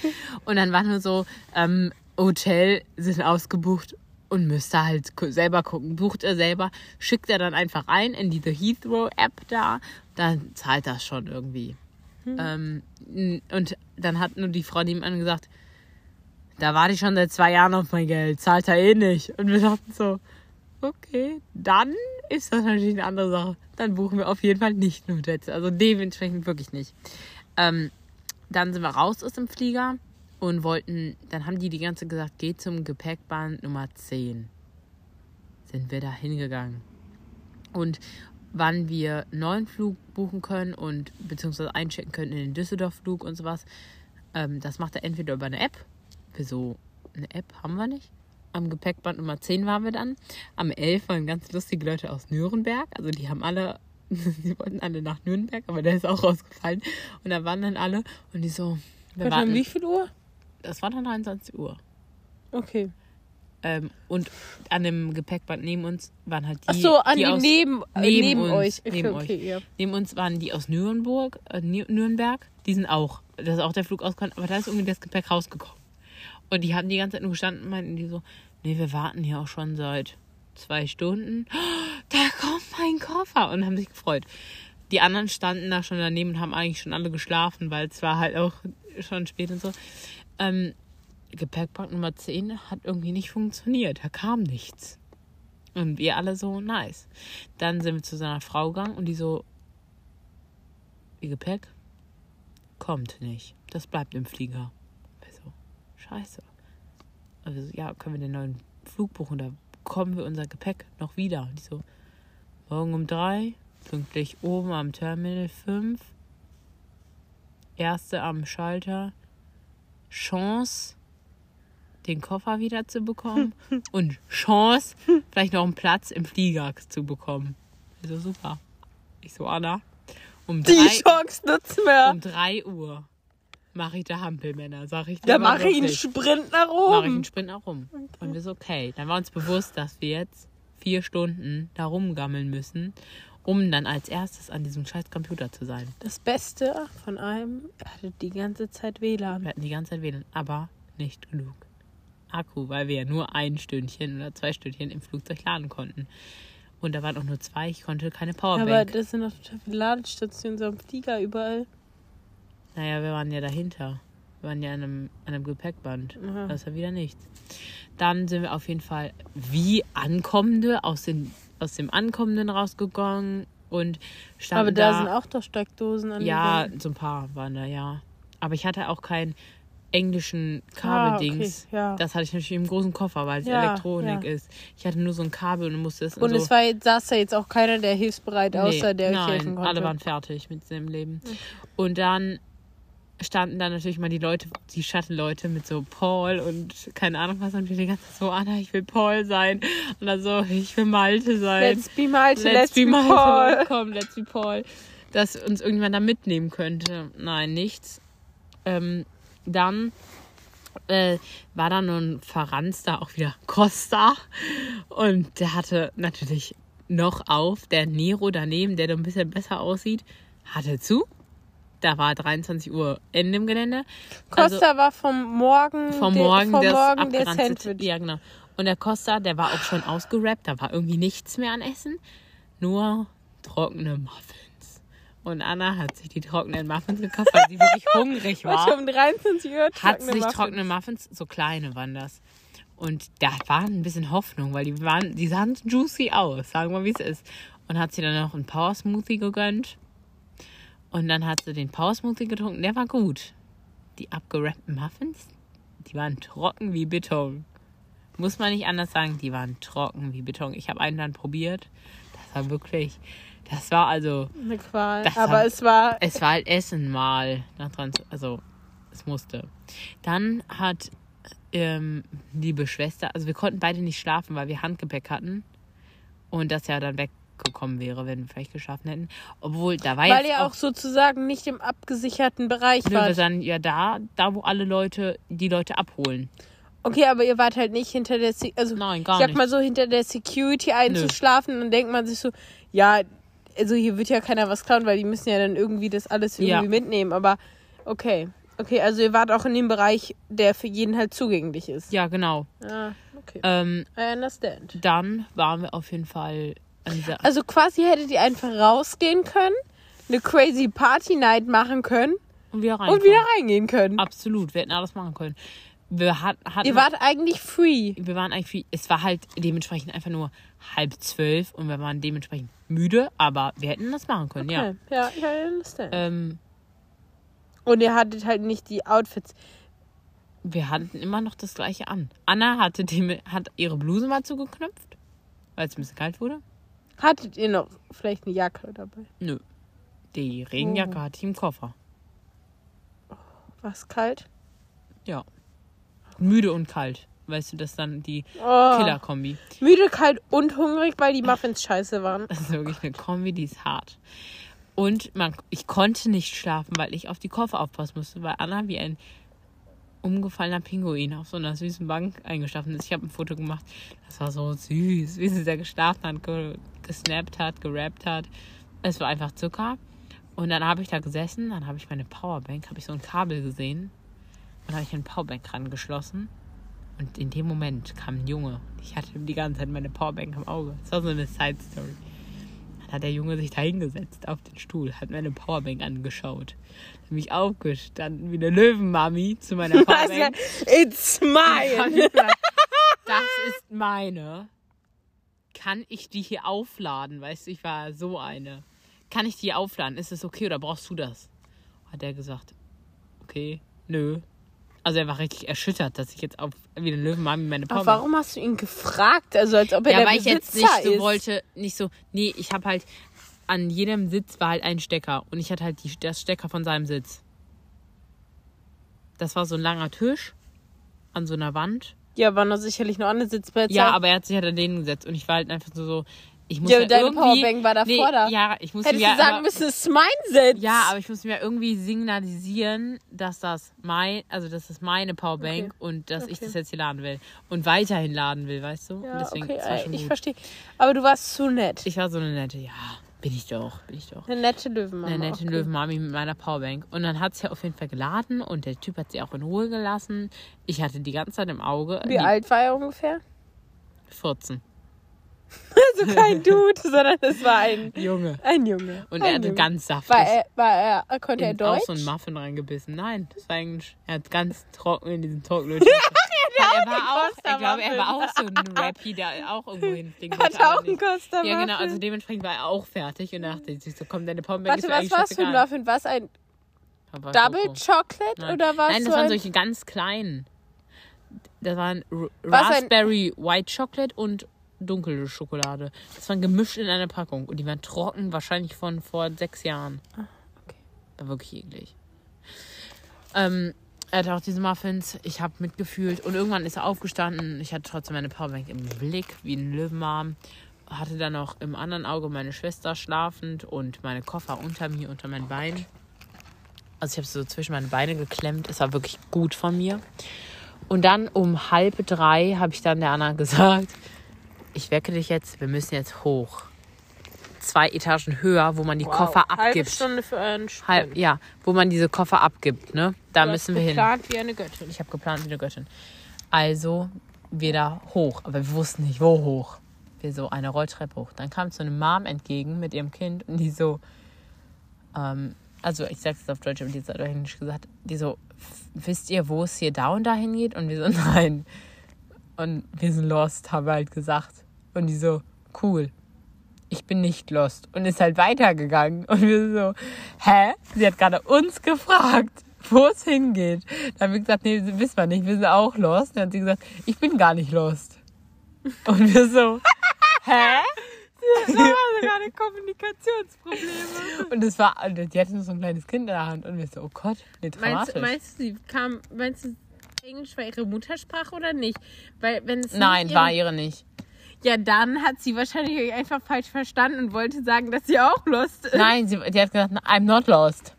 Und dann war nur so, ähm, Hotel sind ausgebucht und müsst ihr halt selber gucken. Bucht er selber, schickt er dann einfach ein in diese Heathrow-App da, dann zahlt das schon irgendwie. Ähm, n- und dann hat nur die Frau nebenan gesagt, da warte ich schon seit zwei Jahren auf mein Geld, zahlt er eh nicht. Und wir dachten so, okay, dann ist das natürlich eine andere Sache. Dann buchen wir auf jeden Fall nicht nur Hotel. Also dementsprechend wirklich nicht. Ähm, dann sind wir raus aus dem Flieger und wollten, dann haben die die ganze Zeit gesagt, geh zum Gepäckband Nummer 10. Sind wir da hingegangen. Und wann wir einen neuen Flug buchen können und beziehungsweise einchecken können in den Düsseldorf-Flug und sowas, ähm, das macht er entweder über eine App. Für so eine App haben wir nicht. Am Gepäckband Nummer 10 waren wir dann. Am 11 waren ganz lustige Leute aus Nürnberg. Also die haben alle, die wollten alle nach Nürnberg, aber der ist auch rausgefallen. Und da waren dann alle und die so, wir warten. wie viel Uhr? Das war dann 23 Uhr. Okay. Ähm, und an dem Gepäckband neben uns waren halt die, Ach so, an die die aus, neben, äh, neben neben, uns, euch. Okay, neben okay, ja. neben uns waren die aus Nürnberg, äh, Nü- Nürnberg. Die sind auch, das ist auch der Flug ausgekommen, aber da ist irgendwie das Gepäck rausgekommen. Und die haben die ganze Zeit nur gestanden und meinten die so, nee, wir warten hier auch schon seit zwei Stunden. Da kommt mein Koffer und haben sich gefreut. Die anderen standen da schon daneben und haben eigentlich schon alle geschlafen, weil es war halt auch schon spät und so. Ähm, Gepäckband Nummer 10 hat irgendwie nicht funktioniert. Da kam nichts. Und wir alle so, nice. Dann sind wir zu seiner Frau gegangen und die so, ihr Gepäck kommt nicht. Das bleibt im Flieger. Wir so, scheiße. Also, so, ja, können wir den neuen Flug buchen? Da bekommen wir unser Gepäck noch wieder. Und die so, morgen um drei, pünktlich oben am Terminal 5. Erste am Schalter. Chance, den Koffer wieder zu bekommen. und Chance, vielleicht noch einen Platz im Flieger zu bekommen. Also super. Ich so, Anna, um Die drei, Chance nutzen wir. um 3 Uhr mache ich da Hampelmänner, sag ich dir. Da mache ich einen. Sprint nach Mache ich oben. einen Sprint auch rum. Und wir so, okay. Dann war uns bewusst, dass wir jetzt vier Stunden da rumgammeln müssen um dann als erstes an diesem scheiß Computer zu sein. Das Beste von allem, er hatte die ganze Zeit WLAN. Wir hatten die ganze Zeit WLAN, aber nicht genug Akku, weil wir ja nur ein Stündchen oder zwei Stündchen im Flugzeug laden konnten. Und da waren auch nur zwei, ich konnte keine Powerbank. Aber das sind noch total viele Ladestationen so am Flieger überall. Naja, wir waren ja dahinter. Wir waren ja an einem, an einem Gepäckband. Aha. Das war wieder nichts. Dann sind wir auf jeden Fall wie Ankommende aus, den, aus dem Ankommenden rausgegangen und standen Aber da, da sind auch doch Steckdosen an Ja, so ein paar waren da, ja. Aber ich hatte auch keinen englischen Ah, Kabeldings. okay, ja. Das hatte ich natürlich im großen Koffer, weil es Ja, Elektronik ja. ist. Ich hatte nur so ein Kabel und musste es in Und so es war jetzt, saß da jetzt auch keiner, der hilfsbereit außer Nee, der euch nein, helfen konnte. alle waren fertig mit seinem Leben. Und dann standen da natürlich mal die Leute, die Shuttle-Leute mit so Paul und keine Ahnung was und wir die ganze Zeit so, Anna, ich will Paul sein. Und dann so, ich will Malte sein. Let's be Malte, let's, be Paul. Komm, let's be Paul. Dass uns irgendjemand da mitnehmen könnte. Nein, nichts. Ähm, dann äh, war da nur ein verranster, auch wieder Costa. Und der hatte natürlich noch auf. Der Nero daneben, der da ein bisschen besser aussieht, hatte zu. Da war 23 Uhr Ende im Gelände. Also Costa war vom Morgen, vom der, Morgen, vom der, Morgen der Sandwich. Ja, genau. Und der Costa, der war auch schon ausgerappt. Da war irgendwie nichts mehr an Essen. Nur trockene Muffins. Und Anna hat sich die trockenen Muffins gekauft, weil sie wirklich hungrig war Heute um 23 Uhr hat sich Muffins. trockene Muffins, so kleine waren das. Und da war ein bisschen Hoffnung, weil die waren, die sahen juicy aus, sagen wir, wie es ist. Und hat sie dann noch einen Power Smoothie gegönnt. Und dann hat sie den Power Smoothie getrunken, der war gut. Die abgerappten Muffins, die waren trocken wie Beton. Muss man nicht anders sagen, die waren trocken wie Beton. Ich habe einen dann probiert. Das war wirklich, das war also, Eine Qual. Aber hat- es war es war halt Essen mal. Nach dran, also, es musste. Dann hat ähm, liebe Schwester, also wir konnten beide nicht schlafen, weil wir Handgepäck hatten. Und das ja dann weggekommen wäre, wenn wir vielleicht geschlafen hätten. Obwohl, da war weil jetzt ihr auch sozusagen nicht im abgesicherten Bereich Nö, wir wart. waren ja da, da wo alle Leute, die Leute abholen. Okay, aber ihr wart halt nicht hinter der, Se also Nein, gar ich sag nicht. mal so hinter der Security einzuschlafen, dann denkt man sich so, ja, also hier wird ja keiner was klauen, weil die müssen ja dann irgendwie das alles irgendwie Ja. mitnehmen. Aber okay, okay, also ihr wart auch in dem Bereich, der für jeden halt zugänglich ist. Ja, genau. Ah, okay. Ähm, I understand. dann waren wir auf jeden Fall an dieser. Also quasi hättet ihr einfach rausgehen können, eine crazy Party Night machen können und wieder und wieder reingehen können. Absolut, wir hätten alles machen können. Wir hat, hatten Ihr wart eigentlich free. wir waren eigentlich, viel- es war halt dementsprechend einfach nur halb zwölf und wir waren dementsprechend müde, aber wir hätten das machen können, ja. Okay. Ja, ja, I understand. Ähm, Und ihr hattet halt nicht die Outfits. wir hatten immer noch das gleiche an. Anna hatte dem, hat ihre Bluse mal zugeknöpft, weil es ein bisschen kalt wurde. Hattet ihr noch vielleicht eine Jacke dabei? Nö. Die Regenjacke Oh. hatte ich im Koffer. War es kalt? Ja. Müde und kalt. Weißt du, das ist dann die Oh. Killer-Kombi. Müde, kalt und hungrig, weil die Muffins scheiße waren. Das ist wirklich eine Kombi, die ist hart. Und man, ich konnte nicht schlafen, weil ich auf die Koffer aufpassen musste, weil Anna wie ein umgefallener Pinguin auf so einer süßen Bank eingeschlafen ist. Ich habe ein Foto gemacht. Das war so süß, wie sie da geschlafen hat, ge gesnappt hat, gerappt hat. Es war einfach Zucker. Und dann habe ich da gesessen, dann habe ich meine Powerbank, habe ich so ein Kabel gesehen. Und dann habe ich eine Powerbank rangeschlossen. Und in dem Moment kam ein Junge. Ich hatte die ganze Zeit meine Powerbank im Auge. Das war so eine Side-Story. Dann hat der Junge sich da hingesetzt auf den Stuhl, hat meine Powerbank angeschaut. Hat mich aufgestanden wie eine Löwenmami zu meiner Powerbank. It's mine! das ist meine. Kann ich die hier aufladen? Weißt du, ich war so eine. Kann ich die hier aufladen? Ist es okay oder brauchst du das? Hat er gesagt, okay, nö. Also er war richtig erschüttert, dass ich jetzt auf wie eine Löwenmami meine Aber Powerbank warum hast du ihn gefragt? Also als ob er ja, der weil ich jetzt nicht so ist. wollte, nicht so, nee, ich habe halt, an jedem Sitz war halt ein Stecker und ich hatte halt die, das Stecker von seinem Sitz. Das war so ein langer Tisch an so einer Wand. Ja, waren doch sicherlich noch andere Sitzplätze. Ja, aber er hat sich halt an den gesetzt und ich war halt einfach so, so ich muss Ja, ja, deine irgendwie, Powerbank war davor nee, da. Ja, ich muss Hättest mir du sagen aber, müssen, es ist mein Sitz. ja, aber ich muss mir irgendwie signalisieren, dass das mein, also dass das meine Powerbank Okay. und dass ich Okay. das jetzt hier laden will und weiterhin laden will, weißt du? Ja, deswegen okay, schon ich verstehe. Aber du warst zu nett. Ich war so eine nette, ja. Bin ich doch, bin ich doch. Eine nette Löwenmama. Eine nette okay. Löwenmami mit meiner Powerbank. Und dann hat sie auf jeden Fall geladen und der Typ hat sie auch in Ruhe gelassen. Ich hatte die ganze Zeit im Auge. Wie alt war er ungefähr? 14. Also kein Dude, sondern es war ein, Junge. ein Junge. Und ein er hatte Junge. ganz saftig War er, war er, konnte er in, auch Deutsch? so einen Muffin reingebissen. Nein, das war eigentlich, er hat ganz trocken in diesen Trocknütchen. er war auch, ich glaube, er war auch so ein Rappy, der auch irgendwo hinfliegen Hat wollte, er aber auch einen. Costa Ja, genau, also dementsprechend war er auch fertig und dachte sich so, komm, deine Powerbank Warte, was war es für ein. Muffin? War es ein Double. Chocolate Nein. oder war es Nein, so das waren ein... solche ganz kleinen. Das waren R Was ein- Raspberry White Chocolate und dunkle Schokolade. Das waren gemischt in einer Packung und die waren trocken, wahrscheinlich von vor sechs Jahren. Ah, okay. War wirklich eklig. Ähm, er hatte auch diese Muffins. Ich habe mitgefühlt und irgendwann ist er aufgestanden. Ich hatte trotzdem meine Powerbank im Blick, wie ein Löwenarm. Hatte dann noch im anderen Auge meine Schwester schlafend und meine Koffer unter mir, unter meinen Beinen. Also ich habe so zwischen meine Beine geklemmt. Es war wirklich gut von mir. Und dann um halb drei habe ich dann der Anna gesagt, ich wecke dich jetzt, wir müssen jetzt hoch. Zwei Etagen höher, wo man die Koffer Halbe abgibt. Stunde für euren Sprint. Halb, ja, wo man diese Koffer abgibt, ne? Da Du müssen wir hin. geplant wie eine Göttin. Ich habe geplant wie eine Göttin. Also wir da hoch, aber wir wussten nicht, wo hoch. Wir so eine Rolltreppe hoch. Dann kam so eine Mom entgegen mit ihrem Kind und die so, ähm, also ich sag's jetzt auf Deutsch, aber die hat auf Englisch gesagt, die so, wisst ihr, wo es hier da und da hingeht? Und wir so, nein. Und wir sind lost, haben wir halt gesagt. Und die so, cool. Ich bin nicht lost. Und ist halt weitergegangen. Und wir so, hä? Sie hat gerade uns gefragt, wo es hingeht. Dann haben wir gesagt, nee, wissen wir nicht, wir sind auch lost. Dann hat sie gesagt, ich bin gar nicht lost. Und wir so, hä? Das war sogar eine Kommunikationsprobleme. Und es war, und die hatte nur so ein kleines Kind in der Hand. Und wir so, oh Gott, nee, Meinst, dramatisch. meinst du, sie kam, meinst du, Englisch war ihre Muttersprache oder nicht? Weil wenn es Nein, war ihre nicht. Ja, dann hat sie wahrscheinlich euch einfach falsch verstanden und wollte sagen, dass sie auch lost ist. Nein, sie, die hat gesagt, I'm not lost.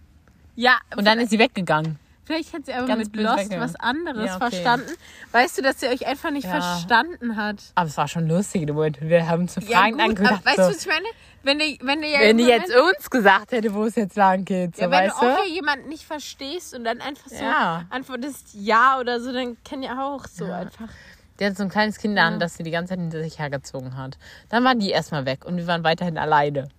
Ja, Und dann ist sie weggegangen. vielleicht hat sie aber ganz mit lost weggegangen. was anderes Ja, okay. verstanden. Weißt du, dass sie euch einfach nicht Ja. verstanden hat? Aber es war schon lustig Moment. Wir haben zu Fragen aber angedacht. weißt so, du, was ich meine? Wenn du, wenn du ja wenn die jetzt uns gesagt hätte, wo es jetzt lang geht, so ja, wenn weißt du du? auch hier jemanden nicht verstehst und dann einfach so Ja. antwortest ja oder so, dann kann ja auch so einfach. Der hat so ein kleines Kind an, das sie die ganze Zeit hinter sich hergezogen hat. Dann waren die erstmal weg und wir waren weiterhin alleine.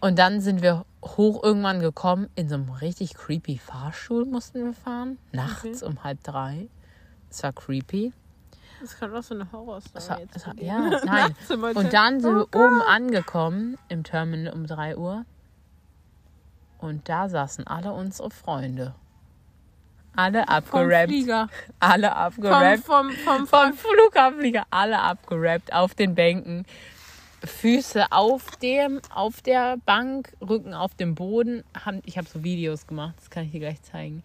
Und dann sind wir hoch irgendwann gekommen. In so einem richtig creepy Fahrstuhl mussten wir fahren. Nachts um halb drei. Es war creepy. Das kann auch so eine Horrorstory es war, ja, nein. Und dann sind Oh wir oben angekommen im Terminal um 3 Uhr. Und da saßen alle unsere Freunde. Alle vom abgerappt. Alle Vom, abgerappt. vom, vom, Vom Flughafenflieger. Alle abgerappt auf den Bänken. Füße auf dem, auf der Bank, Rücken auf dem Boden. Ich habe so Videos gemacht, das kann ich dir gleich zeigen.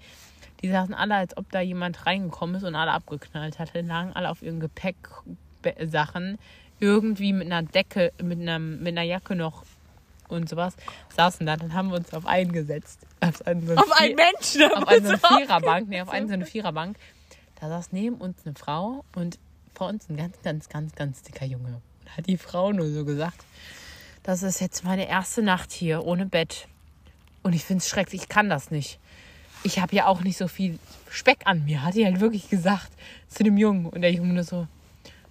Die saßen alle, als ob da jemand reingekommen ist und alle abgeknallt hatte. Lagen alle auf ihren Gepäcksachen. Irgendwie mit einer Decke, mit einer, mit einer Jacke noch und sowas. Saßen da, dann haben wir uns auf einen gesetzt. Auf einen, so auf einen Vier- Menschen. da auf eine so eine Viererbank, nee, auf eine so eine Viererbank. Da saß neben uns eine Frau und vor uns ein ganz, ganz, ganz, ganz dicker Junge. Und hat die Frau nur so gesagt, das ist jetzt meine erste Nacht hier ohne Bett. Und ich finde es schrecklich, ich kann das nicht. Ich habe ja auch nicht so viel Speck an mir, hat die halt wirklich gesagt zu dem Jungen. Und der Junge nur so,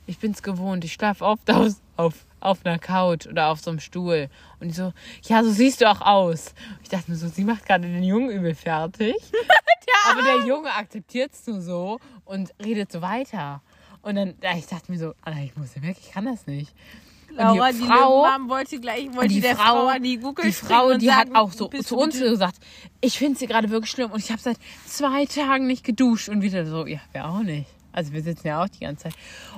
ich bin's gewohnt, ich schlafe oft aus, auf, auf einer Couch oder auf so einem Stuhl. Und ich so, ja, so siehst du auch aus. Ich dachte mir so, sie macht gerade den Jungen übel fertig. Aber der Junge akzeptiert es nur so und redet so weiter. Und dann, ich dachte mir so, Alter, ich muss ja weg, ich kann das nicht. Und Laura, die die Frau, wollte gleich wollte die der Frau, Frau die Google die Frau, und die sagen, hat auch so zu uns bitte- gesagt, ich finde sie gerade wirklich schlimm und ich habe seit zwei Tagen nicht geduscht und wieder so, ja, wir auch nicht. Also wir sitzen ja auch die ganze Zeit.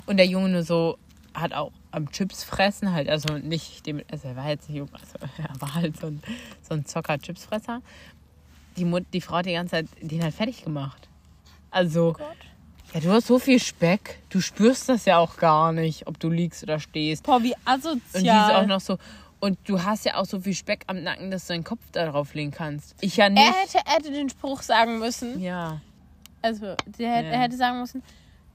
Und der Junge nur so hat auch am Chips fressen halt, also nicht dem, also er war jetzt nicht also er war halt so ein, so ein Zocker-Chipsfresser. Die, Mut, die Frau hat die ganze Zeit den halt fertig gemacht. Also, ja, du hast so viel Speck, du spürst das ja auch gar nicht, ob du liegst oder stehst. Boah, wie Und die ist asozial. auch noch so. Und du hast ja auch so viel Speck am Nacken, dass du deinen Kopf da drauf legen kannst. Ich ja nicht. er hätte, er hätte den Spruch sagen müssen. ja. Also, der hätte, Ja. er hätte sagen müssen,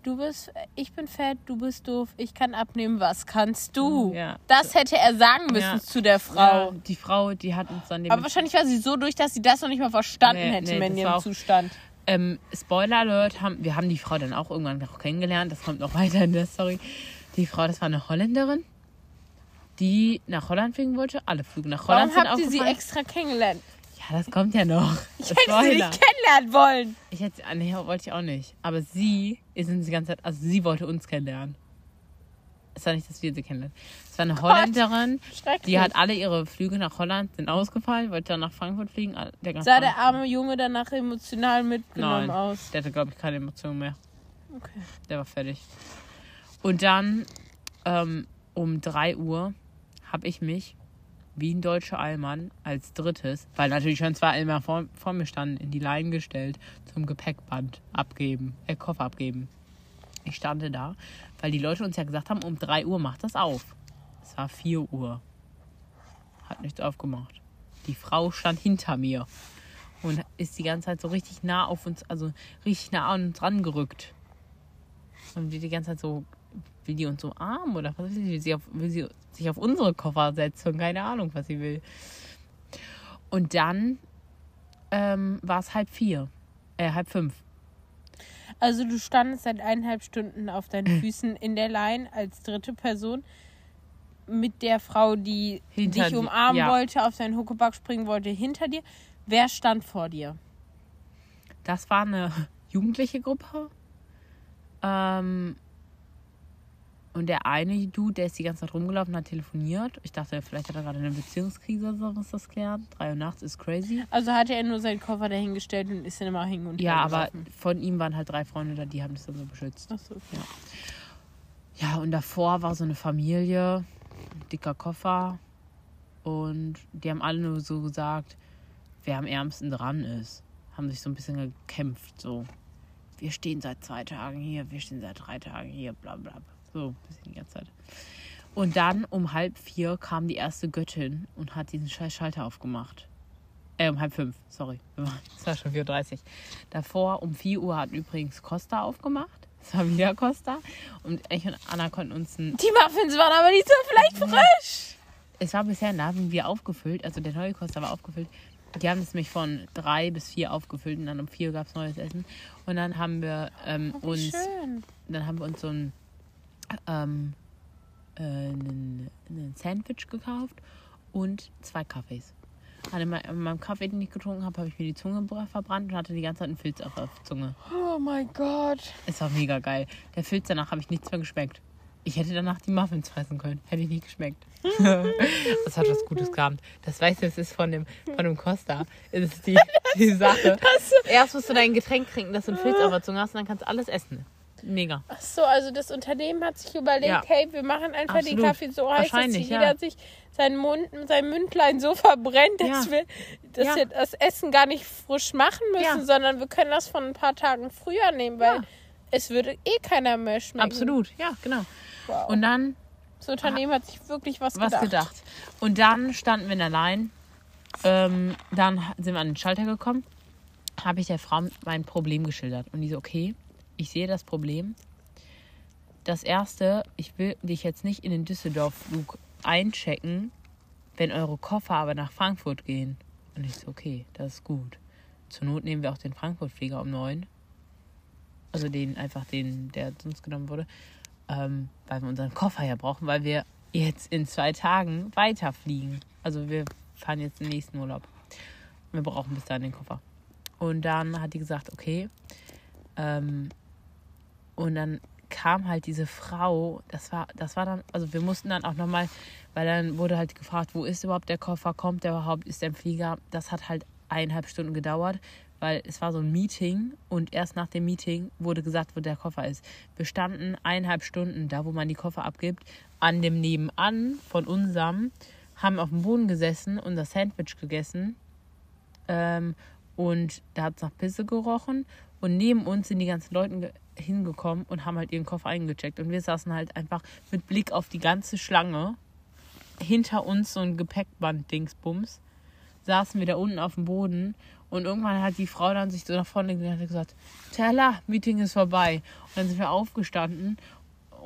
du bist, ich bin fett, du bist doof, ich kann abnehmen, was kannst du? Ja. Das hätte er sagen müssen Ja. zu der Frau. Ja, die Frau, die hat uns dann Aber wahrscheinlich war sie so durch, dass sie das noch nicht mal verstanden Nee, hätte nee, in ihrem Zustand. Ähm, Spoiler Alert, haben, wir haben die Frau dann auch irgendwann auch kennengelernt. Das kommt noch weiter in der Story. Die Frau, das war eine Holländerin, die nach Holland fliegen wollte. Alle Flüge nach Holland Warum sind habt ihr sie extra kennengelernt? Ja, das kommt ja noch. Ich hätte sie nicht kennenlernen wollen. Ich hätte, ah, nee, wollte ich auch nicht. Aber sie ist uns die ganze Zeit, also sie wollte uns kennenlernen. Es war nicht, dass wir sie kennenlernen. Es war eine Holländerin, Schrecklich. die hat alle ihre Flüge nach Holland sind ausgefallen, wollte dann nach Frankfurt fliegen. Der ganze Sah der arme Junge danach emotional mitgenommen Nein, aus? der hatte, glaube ich, keine Emotionen mehr. Okay. Der war fertig. Und dann ähm, um 3 Uhr habe ich mich, wie ein deutscher Allmann, als drittes, weil natürlich schon zwei Allmann vor, vor mir standen, in die Line gestellt, zum Gepäckband abgeben, äh, Koffer abgeben. Ich stand da, weil die Leute uns ja gesagt haben, um 3 Uhr macht das auf. Es war 4 Uhr. Hat nichts aufgemacht. Die Frau stand hinter mir und ist die ganze Zeit so richtig nah auf uns, also richtig nah an uns rangerückt. Und die die ganze Zeit so, will die uns arm oder was will sie? Will sie, auf, will sie sich auf unsere Koffer setzen? Keine Ahnung, was sie will. Und dann ähm, war es halb vier, äh, halb fünf. Also du standest seit eineinhalb Stunden auf deinen Füßen in der Line als dritte Person mit der Frau, die Hinter dich umarmen ja. wollte, auf deinen Huckeback springen wollte, hinter dir. Wer stand vor dir? Das war eine jugendliche Gruppe. Ähm, und der eine Dude, der ist die ganze Zeit rumgelaufen, hat telefoniert. Ich dachte, vielleicht hat er gerade eine Beziehungskrise oder so, was das klärt. Drei Uhr nachts ist crazy. Also hatte er nur seinen Koffer dahingestellt und ist dann immer hin und Ja, aber gelaufen. von ihm waren halt drei Freunde da, die haben das dann so beschützt. Achso, okay. Ja, und davor war so eine Familie, dicker Koffer. Und die haben alle nur so gesagt, wer am ärmsten dran ist. Haben sich so ein bisschen gekämpft. So, wir stehen seit zwei Tagen hier, wir stehen seit drei Tagen hier, bla bla. So, ein bisschen die ganze Zeit. Und dann um halb vier kam die erste Göttin und hat diesen scheiß Schalter aufgemacht. Äh, um halb fünf, sorry. Es war schon 4.30 Uhr. Davor um 4 Uhr hat übrigens Costa aufgemacht. Es war wieder Costa. Und ich und Anna konnten uns ein. Die Muffins waren aber nicht so vielleicht frisch. Es war bisher, da haben wir aufgefüllt. Also der neue Costa war aufgefüllt. Die haben es nämlich von drei bis vier aufgefüllt und dann um vier gab es neues Essen. Und dann haben wir ähm, Wie uns. schön. Dann haben wir uns so ein ähm, äh, einen, einen Sandwich gekauft und zwei Kaffees. An meinem, an meinem Kaffee, den ich getrunken habe, habe ich mir die Zunge bra- verbrannt und hatte die ganze Zeit einen Filz auf der Zunge. Oh mein Gott. Es war mega geil. Der Filz danach habe ich nichts mehr geschmeckt. Ich hätte danach die Muffins fressen können. Hätte ich nicht geschmeckt. das hat was Gutes gehabt. Das weißt du, es ist von dem, von dem Costa. Es ist die, die Sache. Erst musst du dein Getränk trinken, dass du einen Filz auf der Zunge hast und dann kannst du alles essen. Mega. Ach so, also das Unternehmen hat sich überlegt, Ja. hey, wir machen einfach den Absolut. Kaffee so heiß, dass jeder ja. sich seinen Mund, sein Mündlein so verbrennt, dass Ja. wir, dass Ja. wir das Essen gar nicht frisch machen müssen, sondern wir können das von ein paar Tagen früher nehmen, weil es würde eh keiner mehr schmecken. Absolut, ja, genau. Wow. Und dann das Unternehmen hat sich wirklich was, was gedacht. gedacht. Und dann standen wir in der Line. Ähm, dann sind wir an den Schalter gekommen. Habe ich der Frau mein Problem geschildert. Und die so, okay, ich sehe das Problem. Das erste, ich will dich jetzt nicht in den Düsseldorf-Flug einchecken, wenn eure Koffer aber nach Frankfurt gehen. Und ich so, okay, das ist gut. Zur Not nehmen wir auch den Frankfurt-Flieger um neun. Also den, einfach den, der sonst genommen wurde. Ähm, weil wir unseren Koffer ja brauchen, weil wir jetzt in zwei Tagen weiterfliegen. Also wir fahren jetzt den nächsten Urlaub. Wir brauchen bis dahin den Koffer. Und dann hat die gesagt, okay. Ähm, und dann kam halt diese Frau, das war, das war dann, also wir mussten dann auch nochmal, weil dann wurde halt gefragt, wo ist überhaupt der Koffer, kommt der überhaupt, ist der im Flieger? Das hat halt eineinhalb Stunden gedauert, weil es war so ein Meeting und erst nach dem Meeting wurde gesagt, wo der Koffer ist. Wir standen eineinhalb Stunden da, wo man die Koffer abgibt, an dem Nebenan von unserem, haben auf dem Boden gesessen das Sandwich gegessen ähm, und da hat es nach Pisse gerochen. Und neben uns sind die ganzen Leute hingekommen und haben halt ihren Koffer eingecheckt. Und wir saßen halt einfach mit Blick auf die ganze Schlange. Hinter uns so ein Gepäckband-Dingsbums. saßen wir da unten auf dem Boden und irgendwann hat die Frau dann sich so nach vorne gelegt und gesagt, Tella, Meeting ist vorbei. Und dann sind wir aufgestanden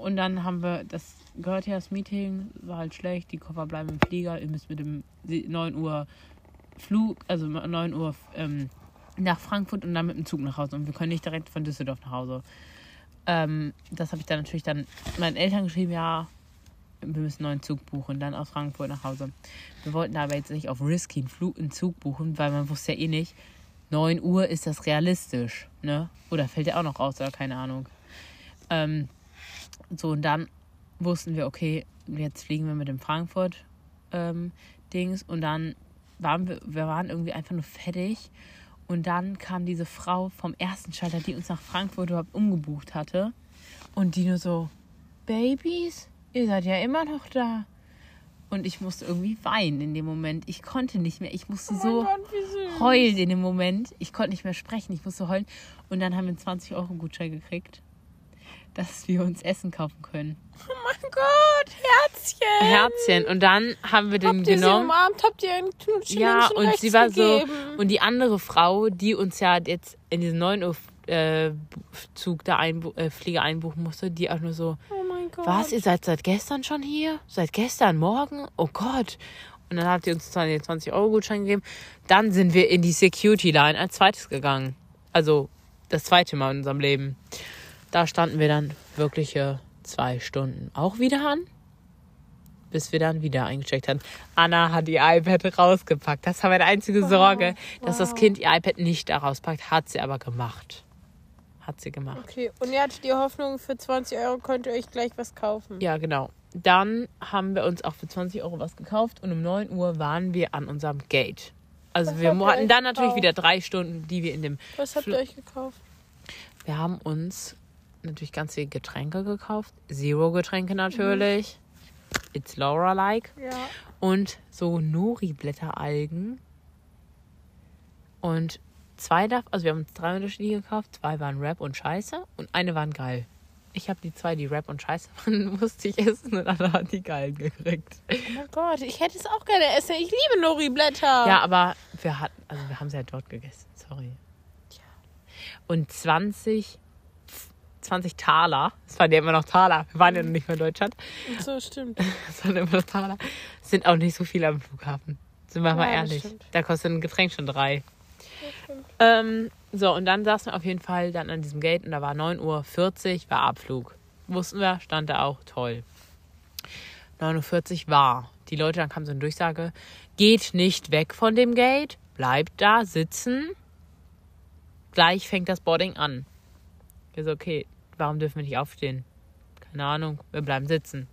und dann haben wir, das gehört ja das Meeting, war halt schlecht, die Koffer bleiben im Flieger, ihr müsst mit dem 9 Uhr Flug, also 9 Uhr ähm, nach Frankfurt und dann mit dem Zug nach Hause. Und wir können nicht direkt von Düsseldorf nach Hause. Ähm, das habe ich dann natürlich dann meinen Eltern geschrieben, ja, wir müssen einen neuen Zug buchen, dann aus Frankfurt nach Hause. Wir wollten aber jetzt nicht auf Risky einen, Flug, einen Zug buchen, weil man wusste ja eh nicht, 9 Uhr ist das realistisch, ne? Oder fällt der auch noch raus oder keine Ahnung. Ähm, so, und dann wussten wir, okay, jetzt fliegen wir mit dem Frankfurt ähm, und dann waren wir, wir waren irgendwie einfach nur fertig und dann kam diese Frau vom ersten Schalter, die uns nach Frankfurt überhaupt umgebucht hatte und die nur so, Babys, ihr seid ja immer noch da. Und ich musste irgendwie weinen in dem Moment. Ich konnte nicht mehr. Ich musste so Gott, heulen in dem Moment. Ich konnte nicht mehr sprechen. Ich musste heulen. Und dann haben wir einen 20 Euro Gutschein gekriegt, dass wir uns Essen kaufen können. Oh mein Gott, Herzchen. Herzchen. Und dann haben wir den Habt ihr sie genommen. umarmt? Habt ihr ein Knutschen Ja, und sie war gegeben? so. Und die andere Frau, die uns ja jetzt in diesen 9 Uhr äh, Zug da einbu äh, Flieger einbuchen musste, die auch nur so, Oh mein Gott. was, ihr seid seit gestern schon hier? Seit gestern Morgen? Oh Gott. Und dann hat die uns den 20-Euro-Gutschein gegeben. Dann sind wir in die Security-Line als zweites gegangen. Also das zweite Mal in unserem Leben. Da standen wir dann wirkliche zwei Stunden auch wieder an, bis wir dann wieder eingecheckt haben. Anna hat ihr iPad rausgepackt. Das war meine einzige Sorge, dass das wow. Kind ihr iPad nicht da rauspackt. Hat sie aber gemacht. Hat sie gemacht. Okay, und ihr hattet die Hoffnung, für 20 Euro könnt ihr euch gleich was kaufen. Ja, genau. Dann haben wir uns auch für 20 Euro was gekauft und um 9 Uhr waren wir an unserem Gate. Also Was wir hatten dann natürlich gekauft? wieder drei Stunden, die wir in dem. Was habt ihr euch gekauft? Wir haben uns natürlich ganz viele Getränke gekauft. Zero-Getränke natürlich. It's Laura-like. Ja. Und so Nori-Blätteralgen. Und zwei davon, also wir haben uns drei unterschiedliche gekauft. Zwei waren Rap und Scheiße und eine waren geil. Ich habe die zwei, die Rap und Scheiße waren, musste ich essen und Anna hat die geilen gekriegt. Oh mein Gott, ich hätte es auch gerne essen. Ich liebe Nori-Blätter. Ja, aber wir hatten, also wir haben sie halt dort gegessen, sorry. Und 20, 20 Taler, es waren ja immer noch Taler, wir waren ja noch nicht mehr in Deutschland, So, stimmt. es waren immer noch Taler, sind auch nicht so viel am Flughafen. Sind wir mal Ja, das ehrlich. Da kostet ein Getränk schon drei. Ähm, so, und dann saßen wir auf jeden Fall dann an diesem Gate und da war 9.40 Uhr, war Abflug. Wussten wir, stand da auch, toll. 9.40 Uhr war. Die Leute, dann kam so eine Durchsage, geht nicht weg von dem Gate, bleibt da sitzen. Gleich fängt das Boarding an. Ich so, okay, warum dürfen wir nicht aufstehen? Keine Ahnung, wir bleiben sitzen.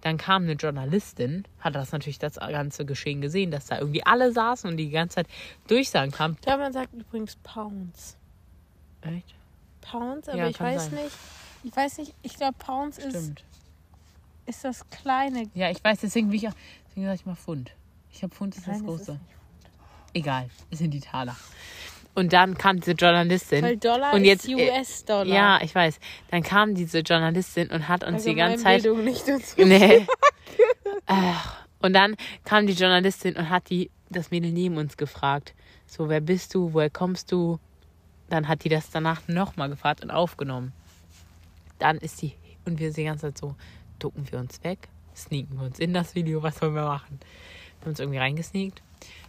Dann kam eine Journalistin, hat das natürlich das ganze Geschehen gesehen, dass da irgendwie alle saßen und die ganze Zeit Durchsagen kamen. Ja, man sagt übrigens Pounds. Echt? Pounds, aber Ja, ich weiß sein. nicht. Ich weiß nicht, ich glaube Pounds ist, Stimmt. ist das kleine. Ja, ich weiß, deswegen, bin ich auch, deswegen sage ich mal Pfund. Ich habe Pfund ist das Nein, ist große. Egal, es sind die Taler. Und dann kam diese Journalistin. Weil Dollar und ist jetzt, äh, US-Dollar. Ja, ich weiß. Dann kam diese Journalistin und hat uns die ganze Zeit. Bildung nicht uns Nee. Und dann kam die Journalistin und hat die, das Mädel neben uns gefragt. So, wer bist du? Woher kommst du? Dann hat die das danach nochmal gefragt und aufgenommen. Dann ist die, und wir die ganze Zeit so, ducken wir uns weg, sneaken wir uns in das Video, was wollen wir machen? Wir haben uns irgendwie reingesneakt.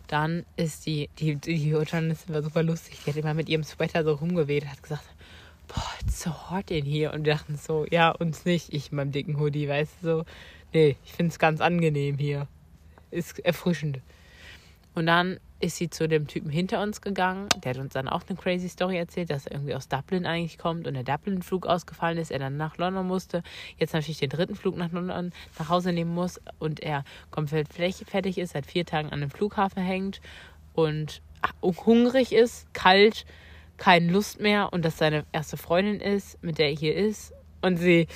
Dann ist die, die, die Journalistin war super lustig. Die hat immer mit ihrem Sweater so rumgeweht, hat gesagt, boah, it's so hot in hier. Und wir dachten so, ja, uns nicht. Ich in meinem dicken Hoodie, weißt du, so. Nee, ich finde es ganz angenehm hier. Ist erfrischend. Und dann ist sie zu dem Typen hinter uns gegangen. Der hat uns dann auch eine crazy Story erzählt, dass er irgendwie aus Dublin eigentlich kommt und der Dublin-Flug ausgefallen ist. Er dann nach London musste. Jetzt natürlich den dritten Flug nach London nach Hause nehmen muss. Und er komplett fertig ist, seit vier Tagen an dem Flughafen hängt und hungrig ist, kalt, keine Lust mehr. Und dass seine erste Freundin ist, mit der er hier ist. Und sie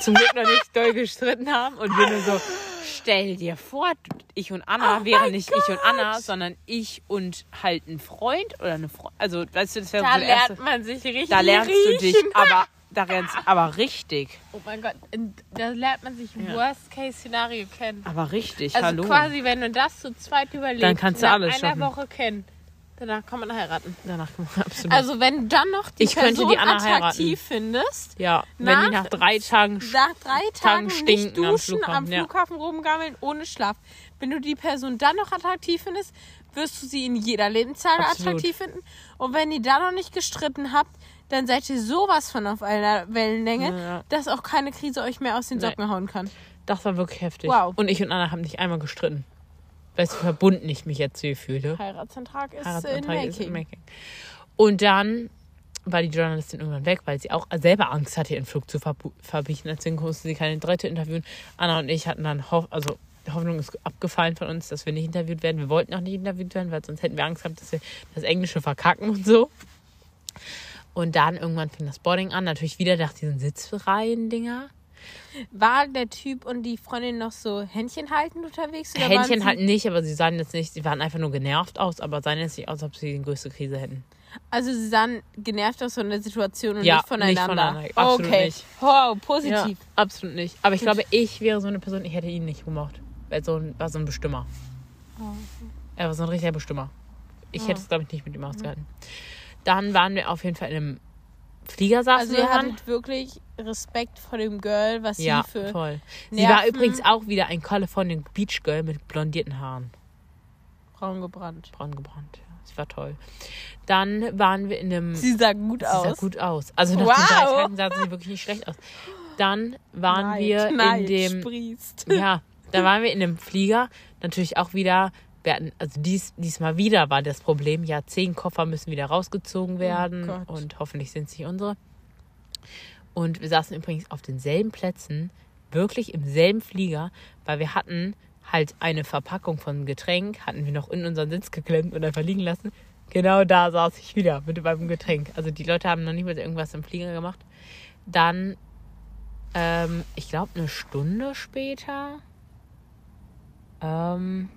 zum Glück noch nicht doll gestritten haben. Und wir nur so, stell dir vor, ich und Anna wären nicht ich und Anna, sondern ich und halt ein Freund oder eine Freundin. Also, weißt du, das wäre Da so der erste. lernt man sich richtig Da lernst du dich riechen. aber da rennst aber richtig. Oh mein Gott, in- da lernt man sich Ja. Worst-Case-Szenario kennen. Aber richtig, Also hallo. quasi, wenn du das zu zweit überlebst, Dann kannst du alles einer schaffen. Woche kennen, danach kann man heiraten. Danach absolut. Also wenn du dann noch die Ich könnte Person die Anna attraktiv findest, ja, wenn die nach- nach drei Tagen nach drei Tagen nicht stinken am duschen, am Flughafen, Flughafen, ja. rumgammeln, ohne Schlaf. Wenn du die Person dann noch attraktiv findest, wirst du sie in jeder Lebenslage attraktiv finden. Und wenn ihr da noch nicht gestritten habt, dann seid ihr sowas von auf einer Wellenlänge, Ja. dass auch keine Krise euch mehr aus den Nee. Socken hauen kann. Das war wirklich heftig. Wow. Und ich und Anna haben nicht einmal gestritten. Weißt du, wie verbunden ich mich jetzt hier fühle. Heiratsantrag ist Heiratsantrag in ist in Making. Making. Und dann war die Journalistin irgendwann weg, weil sie auch selber Angst hatte, ihren Flug zu verbieten. Deswegen musste sie keine dritte interviewen. Anna und ich hatten dann Hoff also die Hoffnung ist abgefallen von uns, dass wir nicht interviewt werden. Wir wollten auch nicht interviewt werden, weil sonst hätten wir Angst gehabt, dass wir das Englische verkacken und so. Und dann irgendwann fing das Boarding an. Natürlich wieder nach diesen Sitzreihen-Dinger. War der Typ und die Freundin noch so Händchen haltend unterwegs? Händchen halten nicht, aber sie sahen jetzt nicht, sie waren einfach nur genervt aus, aber sahen jetzt nicht aus, als ob sie die größte Krise hätten. Also sie sahen genervt aus von der Situation und Ja, nicht voneinander. nicht voneinander. Absolut okay. nicht. Wow, positiv. Ja, absolut nicht. Aber ich glaube, ich wäre so eine Person, ich hätte ihn nicht gemocht. Weil so ein, war so ein Bestimmer. Oh. Er war so ein richtiger Bestimmer. Ich hätte es, glaube ich, nicht mit ihm ausgehalten. Dann waren wir auf jeden Fall in einem Flieger saßen Also wir ihr hattet wirklich Respekt vor dem Girl, was Ja, sie für voll. Sie war übrigens auch wieder ein Californian Beach Girl mit blondierten Haaren. braun gebrannt. Braun gebrannt. Ja, sie war toll. Dann waren wir in einem... Sie sah gut Sie aus. sah gut aus. Also nach Wow. den drei Tagen sah sie wirklich nicht schlecht aus. Dann waren Neid, wir Neid in dem... sprießt. Ja, da waren wir in einem Flieger. Natürlich auch wieder, wir hatten, also dies, diesmal wieder war das Problem, ja, zehn Koffer müssen wieder rausgezogen werden Oh und hoffentlich sind es nicht unsere. Und wir saßen übrigens auf denselben Plätzen, wirklich im selben Flieger, weil wir hatten halt eine Verpackung von Getränk, hatten wir noch in unseren Sitz geklemmt und einfach liegen lassen. Genau da saß ich wieder mit meinem Getränk. Also die Leute haben noch nicht mal irgendwas im Flieger gemacht. Dann, ähm, ich glaube, eine Stunde später ähm,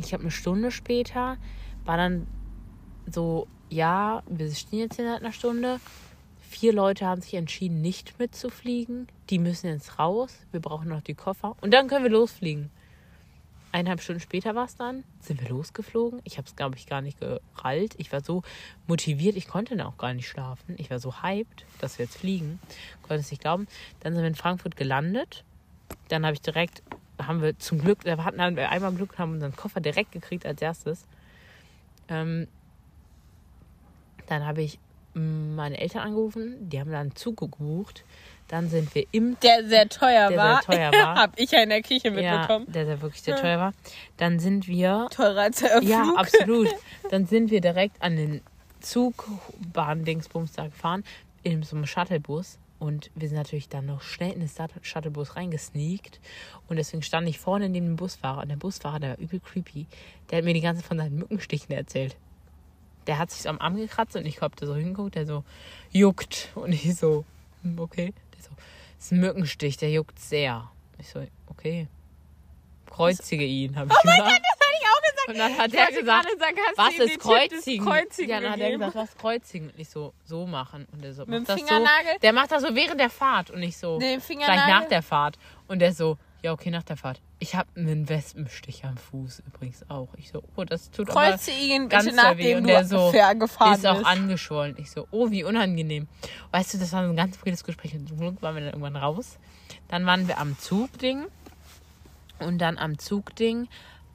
ich glaube, eine Stunde später war dann so, ja, wir stehen jetzt hier seit einer Stunde. Vier Leute haben sich entschieden, nicht mitzufliegen. Die müssen jetzt raus. Wir brauchen noch die Koffer. Und dann können wir losfliegen. Eineinhalb Stunden später war es dann. Sind wir losgeflogen. Ich habe es, glaube ich, gar nicht gerallt. Ich war so motiviert. Ich konnte dann auch gar nicht schlafen. Ich war so hyped, dass wir jetzt fliegen. Konnte es nicht glauben. Dann sind wir in Frankfurt gelandet. Dann habe ich direkt, haben wir zum Glück, da hatten wir einmal Glück, haben unseren Koffer direkt gekriegt als erstes. Ähm, dann habe ich meine Eltern angerufen, die haben dann einen Zug gebucht. Dann sind wir im Der sehr teuer Der war. sehr teuer war. Hab ich ja in der Küche ja, mitbekommen. der, der wirklich sehr teuer war. Dann sind wir Teurer als der ja, Flug. absolut. Dann sind wir direkt an den Zugbahn-Dingsbums da gefahren, in so einem Shuttlebus. Und wir sind natürlich dann noch schnell in den Shuttlebus reingesneakt. Und deswegen stand ich vorne neben dem Busfahrer. Und der Busfahrer, der war übel creepy. Der hat mir die ganze Zeit von seinen Mückenstichen erzählt. Der hat sich so am Arm gekratzt und ich hab da so hingeguckt, der so juckt. Und ich so, hm, okay. Der so, das ist ein Mückenstich, der juckt sehr. Ich so, okay. Kreuzige ihn, habe ich Oh gesagt. Gesagt. Und dann hat er gesagt, hast was ist Kreuzigen? Kreuzigen ja, dann hat er gesagt, was Kreuzigen? Und ich so, so machen. Und er so, Mit macht dem das so. Der macht das so während der Fahrt. Und ich so, gleich nach der Fahrt. Und der so, ja, okay, nach der Fahrt. Ich habe einen Wespenstich am Fuß übrigens auch. Ich so, oh, das tut Kreuze ihn ganz bitte, doll weh. nachdem Und der so, gefahren ist auch angeschwollen. Ich so, oh, wie unangenehm. Weißt du, das war ein ganz friedliches Gespräch. Und zum Glück waren wir dann irgendwann raus. Dann waren wir am Zugding. Und dann am Zugding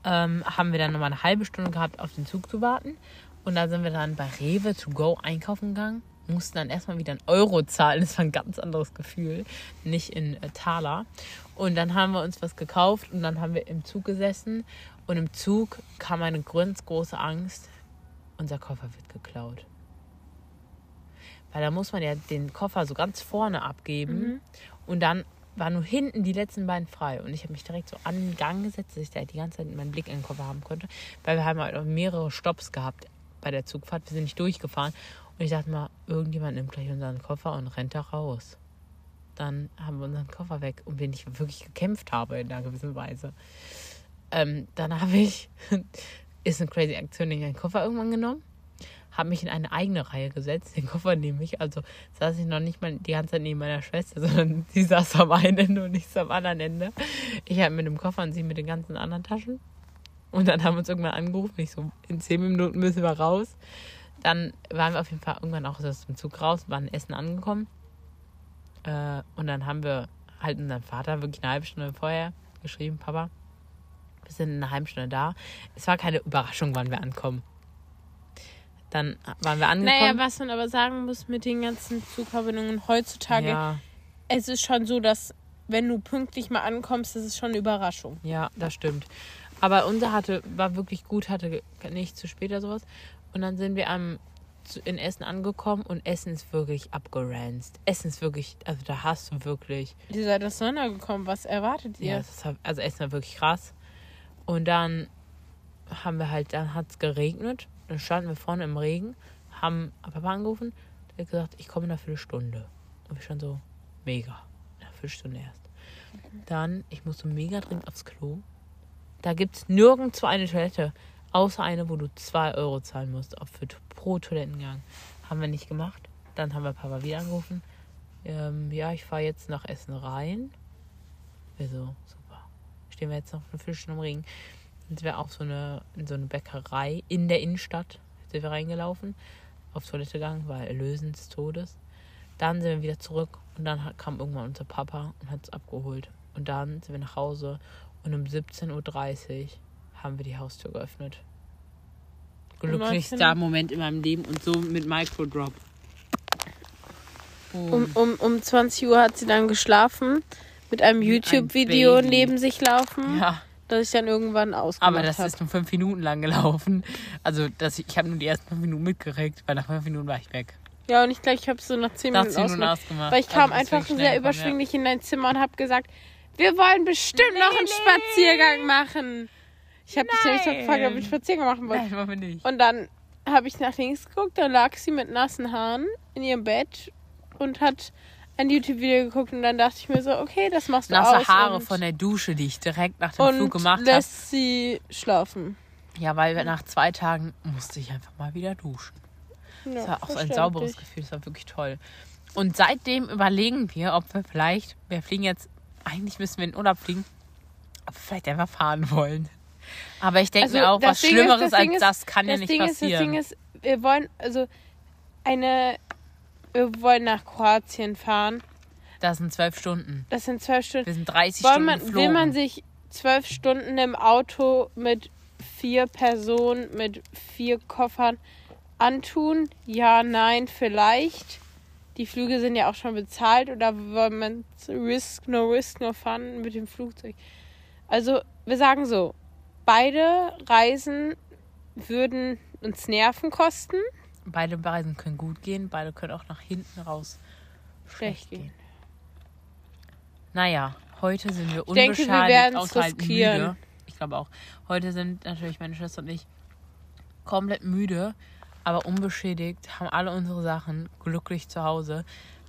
ähm, haben wir dann nochmal eine halbe Stunde gehabt, auf den Zug zu warten. Und dann sind wir dann bei Rewe to go einkaufen gegangen. Mussten dann erstmal wieder einen Euro zahlen. Das war ein ganz anderes Gefühl. Nicht in äh, Taler. Und dann haben wir uns was gekauft und dann haben wir im Zug gesessen. Und im Zug kam eine ganz große Angst. Unser Koffer wird geklaut. Weil da muss man ja den Koffer so ganz vorne abgeben. Und dann waren nur hinten die letzten beiden frei. Und ich habe mich direkt so an den Gang gesetzt, dass ich da die ganze Zeit meinen Blick in den Koffer haben konnte. Weil wir haben halt auch mehrere Stopps gehabt bei der Zugfahrt. Wir sind nicht durchgefahren. Und ich dachte mal, irgendjemand nimmt gleich unseren Koffer und rennt da raus. Dann haben wir unseren Koffer weg, um den ich wirklich gekämpft habe in einer gewissen Weise. Ähm, dann habe ich, ist eine crazy Aktion, den Koffer irgendwann genommen, habe mich in eine eigene Reihe gesetzt, den Koffer nehme ich. Also saß ich noch nicht mal die ganze Zeit neben meiner Schwester, sondern sie saß am einen Ende und ich am anderen Ende. Ich habe mit dem Koffer und sie mit den ganzen anderen Taschen. Und dann haben wir uns irgendwann angerufen. Ich so, in zehn Minuten müssen wir raus. Dann waren wir auf jeden Fall irgendwann auch aus dem Zug raus, waren Essen angekommen. Äh, und dann haben wir halt unseren Vater wirklich eine halbe Stunde vorher geschrieben, Papa, wir sind in einer halben Stunde da. Es war keine Überraschung, wann wir ankommen. Dann waren wir angekommen. Naja, was man aber sagen muss mit den ganzen Zugverbindungen heutzutage, ja, es ist schon so, dass wenn du pünktlich mal ankommst, das ist schon eine Überraschung. ja, das stimmt. Aber unser hatte, war wirklich gut, hatte nicht zu spät oder sowas. Und dann sind wir am, in Essen angekommen und Essen ist wirklich abgeranzt. Essen ist wirklich, also da hast du wirklich Ihr seid auseinandergekommen, was erwartet ihr? Ja, war, also Essen war wirklich krass. Und dann haben wir halt, dann hat es geregnet. Dann standen wir vorne im Regen, haben Papa angerufen. Der hat gesagt, ich komme in einer Viertelstunde. Und wir schon so, mega. In einer Viertelstunde erst. Dann, ich musste mega dringend aufs Klo. Da gibt es nirgendwo eine Toilette, außer eine, wo du 2 Euro zahlen musst auf für, pro Toilettengang. Haben wir nicht gemacht. Dann haben wir Papa wieder angerufen. Ähm, ja, ich fahre jetzt nach Essen rein. Wir so, super. Stehen wir jetzt noch eine Viertelstunde im Regen. Dann sind wir auch so eine, in so eine Bäckerei in der Innenstadt. Sind wir reingelaufen, auf Toilette gegangen, weil Erlösen des Todes. Dann sind wir wieder zurück und dann hat, kam irgendwann unser Papa und hat es abgeholt. Und dann sind wir nach Hause und um 17.30 Uhr haben wir die Haustür geöffnet. Glücklichster? Moment in meinem Leben und so mit Microdrop. Um, um, um 20 Uhr hat sie dann geschlafen, mit einem YouTube-Video neben sich laufen, ja. Das ich dann irgendwann ausgemacht Aber das habe. ist nur fünf Minuten lang gelaufen. Also das, ich habe nur die ersten fünf Minuten mitgeregt, weil nach fünf Minuten war ich weg. Ja, und ich glaube, ich habe so nach 10 Nach Minuten zehn Minuten ausgemacht. ausgemacht. Weil ich Also kam einfach sehr überschwinglich in dein Zimmer und habe gesagt, wir wollen bestimmt noch einen Spaziergang machen. Ich habe dich nämlich gefragt, ob einen Spaziergang machen Ja. wollen. Nein, machen wir nicht. Und dann habe ich nach links geguckt, da lag sie mit nassen Haaren in ihrem Bett und hat ein YouTube-Video geguckt und dann dachte ich mir so, okay, das machst du Nasse aus Haare von der Dusche, die ich direkt nach dem Flug gemacht habe. lässt sie schlafen. Ja, weil nach zwei Tagen musste ich einfach mal wieder duschen. Ja, Das war auch so ein sauberes Gefühl, das war wirklich toll. Und seitdem überlegen wir, ob wir vielleicht, wir fliegen jetzt, eigentlich müssen wir in den Urlaub fliegen, ob wir vielleicht einfach fahren wollen. Aber ich denke Also, mir auch, was Ding ist, Schlimmeres Ding als ist- das kann ja nicht Ding ist, das passieren. Ding ist, wir wollen, also eine, wir wollen nach Kroatien fahren. das sind zwölf Stunden. Das sind zwölf Stunden. Wir sind 30 Wollen Stunden man, geflogen. will man sich zwölf Stunden im Auto mit vier Personen, mit vier Koffern antun? Ja, nein, vielleicht. Die Flüge sind ja auch schon bezahlt oder soll man risk, no risk, no fun mit dem Flugzeug? Also, wir sagen so, beide Reisen würden uns Nerven kosten. Beide Reisen können gut gehen, beide können auch nach hinten raus schlecht Schlecht gehen. gehen. Naja, heute sind wir Ich denke, unbeschadet, wir werden's außer halt riskieren. müde. Ich glaube auch. Heute sind natürlich meine Schwester und ich komplett müde, aber unbeschädigt, haben alle unsere Sachen glücklich zu Hause.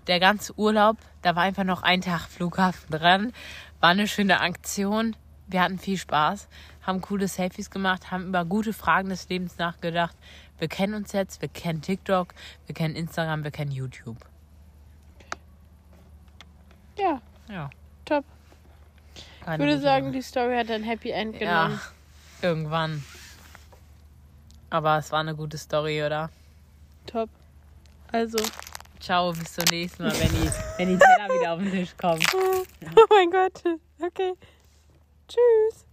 Der ganze Urlaub, da war einfach noch ein Tag Flughafen dran, war eine schöne Aktion. Wir hatten viel Spaß, haben coole Selfies gemacht, haben über gute Fragen des Lebens nachgedacht. Wir kennen uns jetzt, wir kennen TikTok, wir kennen Instagram, wir kennen YouTube. Ja, Ja. top. Keine Ich würde sagen, die Story hat ein Happy End ja, genommen. irgendwann. Aber es war eine gute Story, oder? Top. Also. Ciao, bis zum nächsten Mal, wenn die, wenn die Teller wieder auf den Tisch kommen. Oh mein Gott. Okay. Tschüss.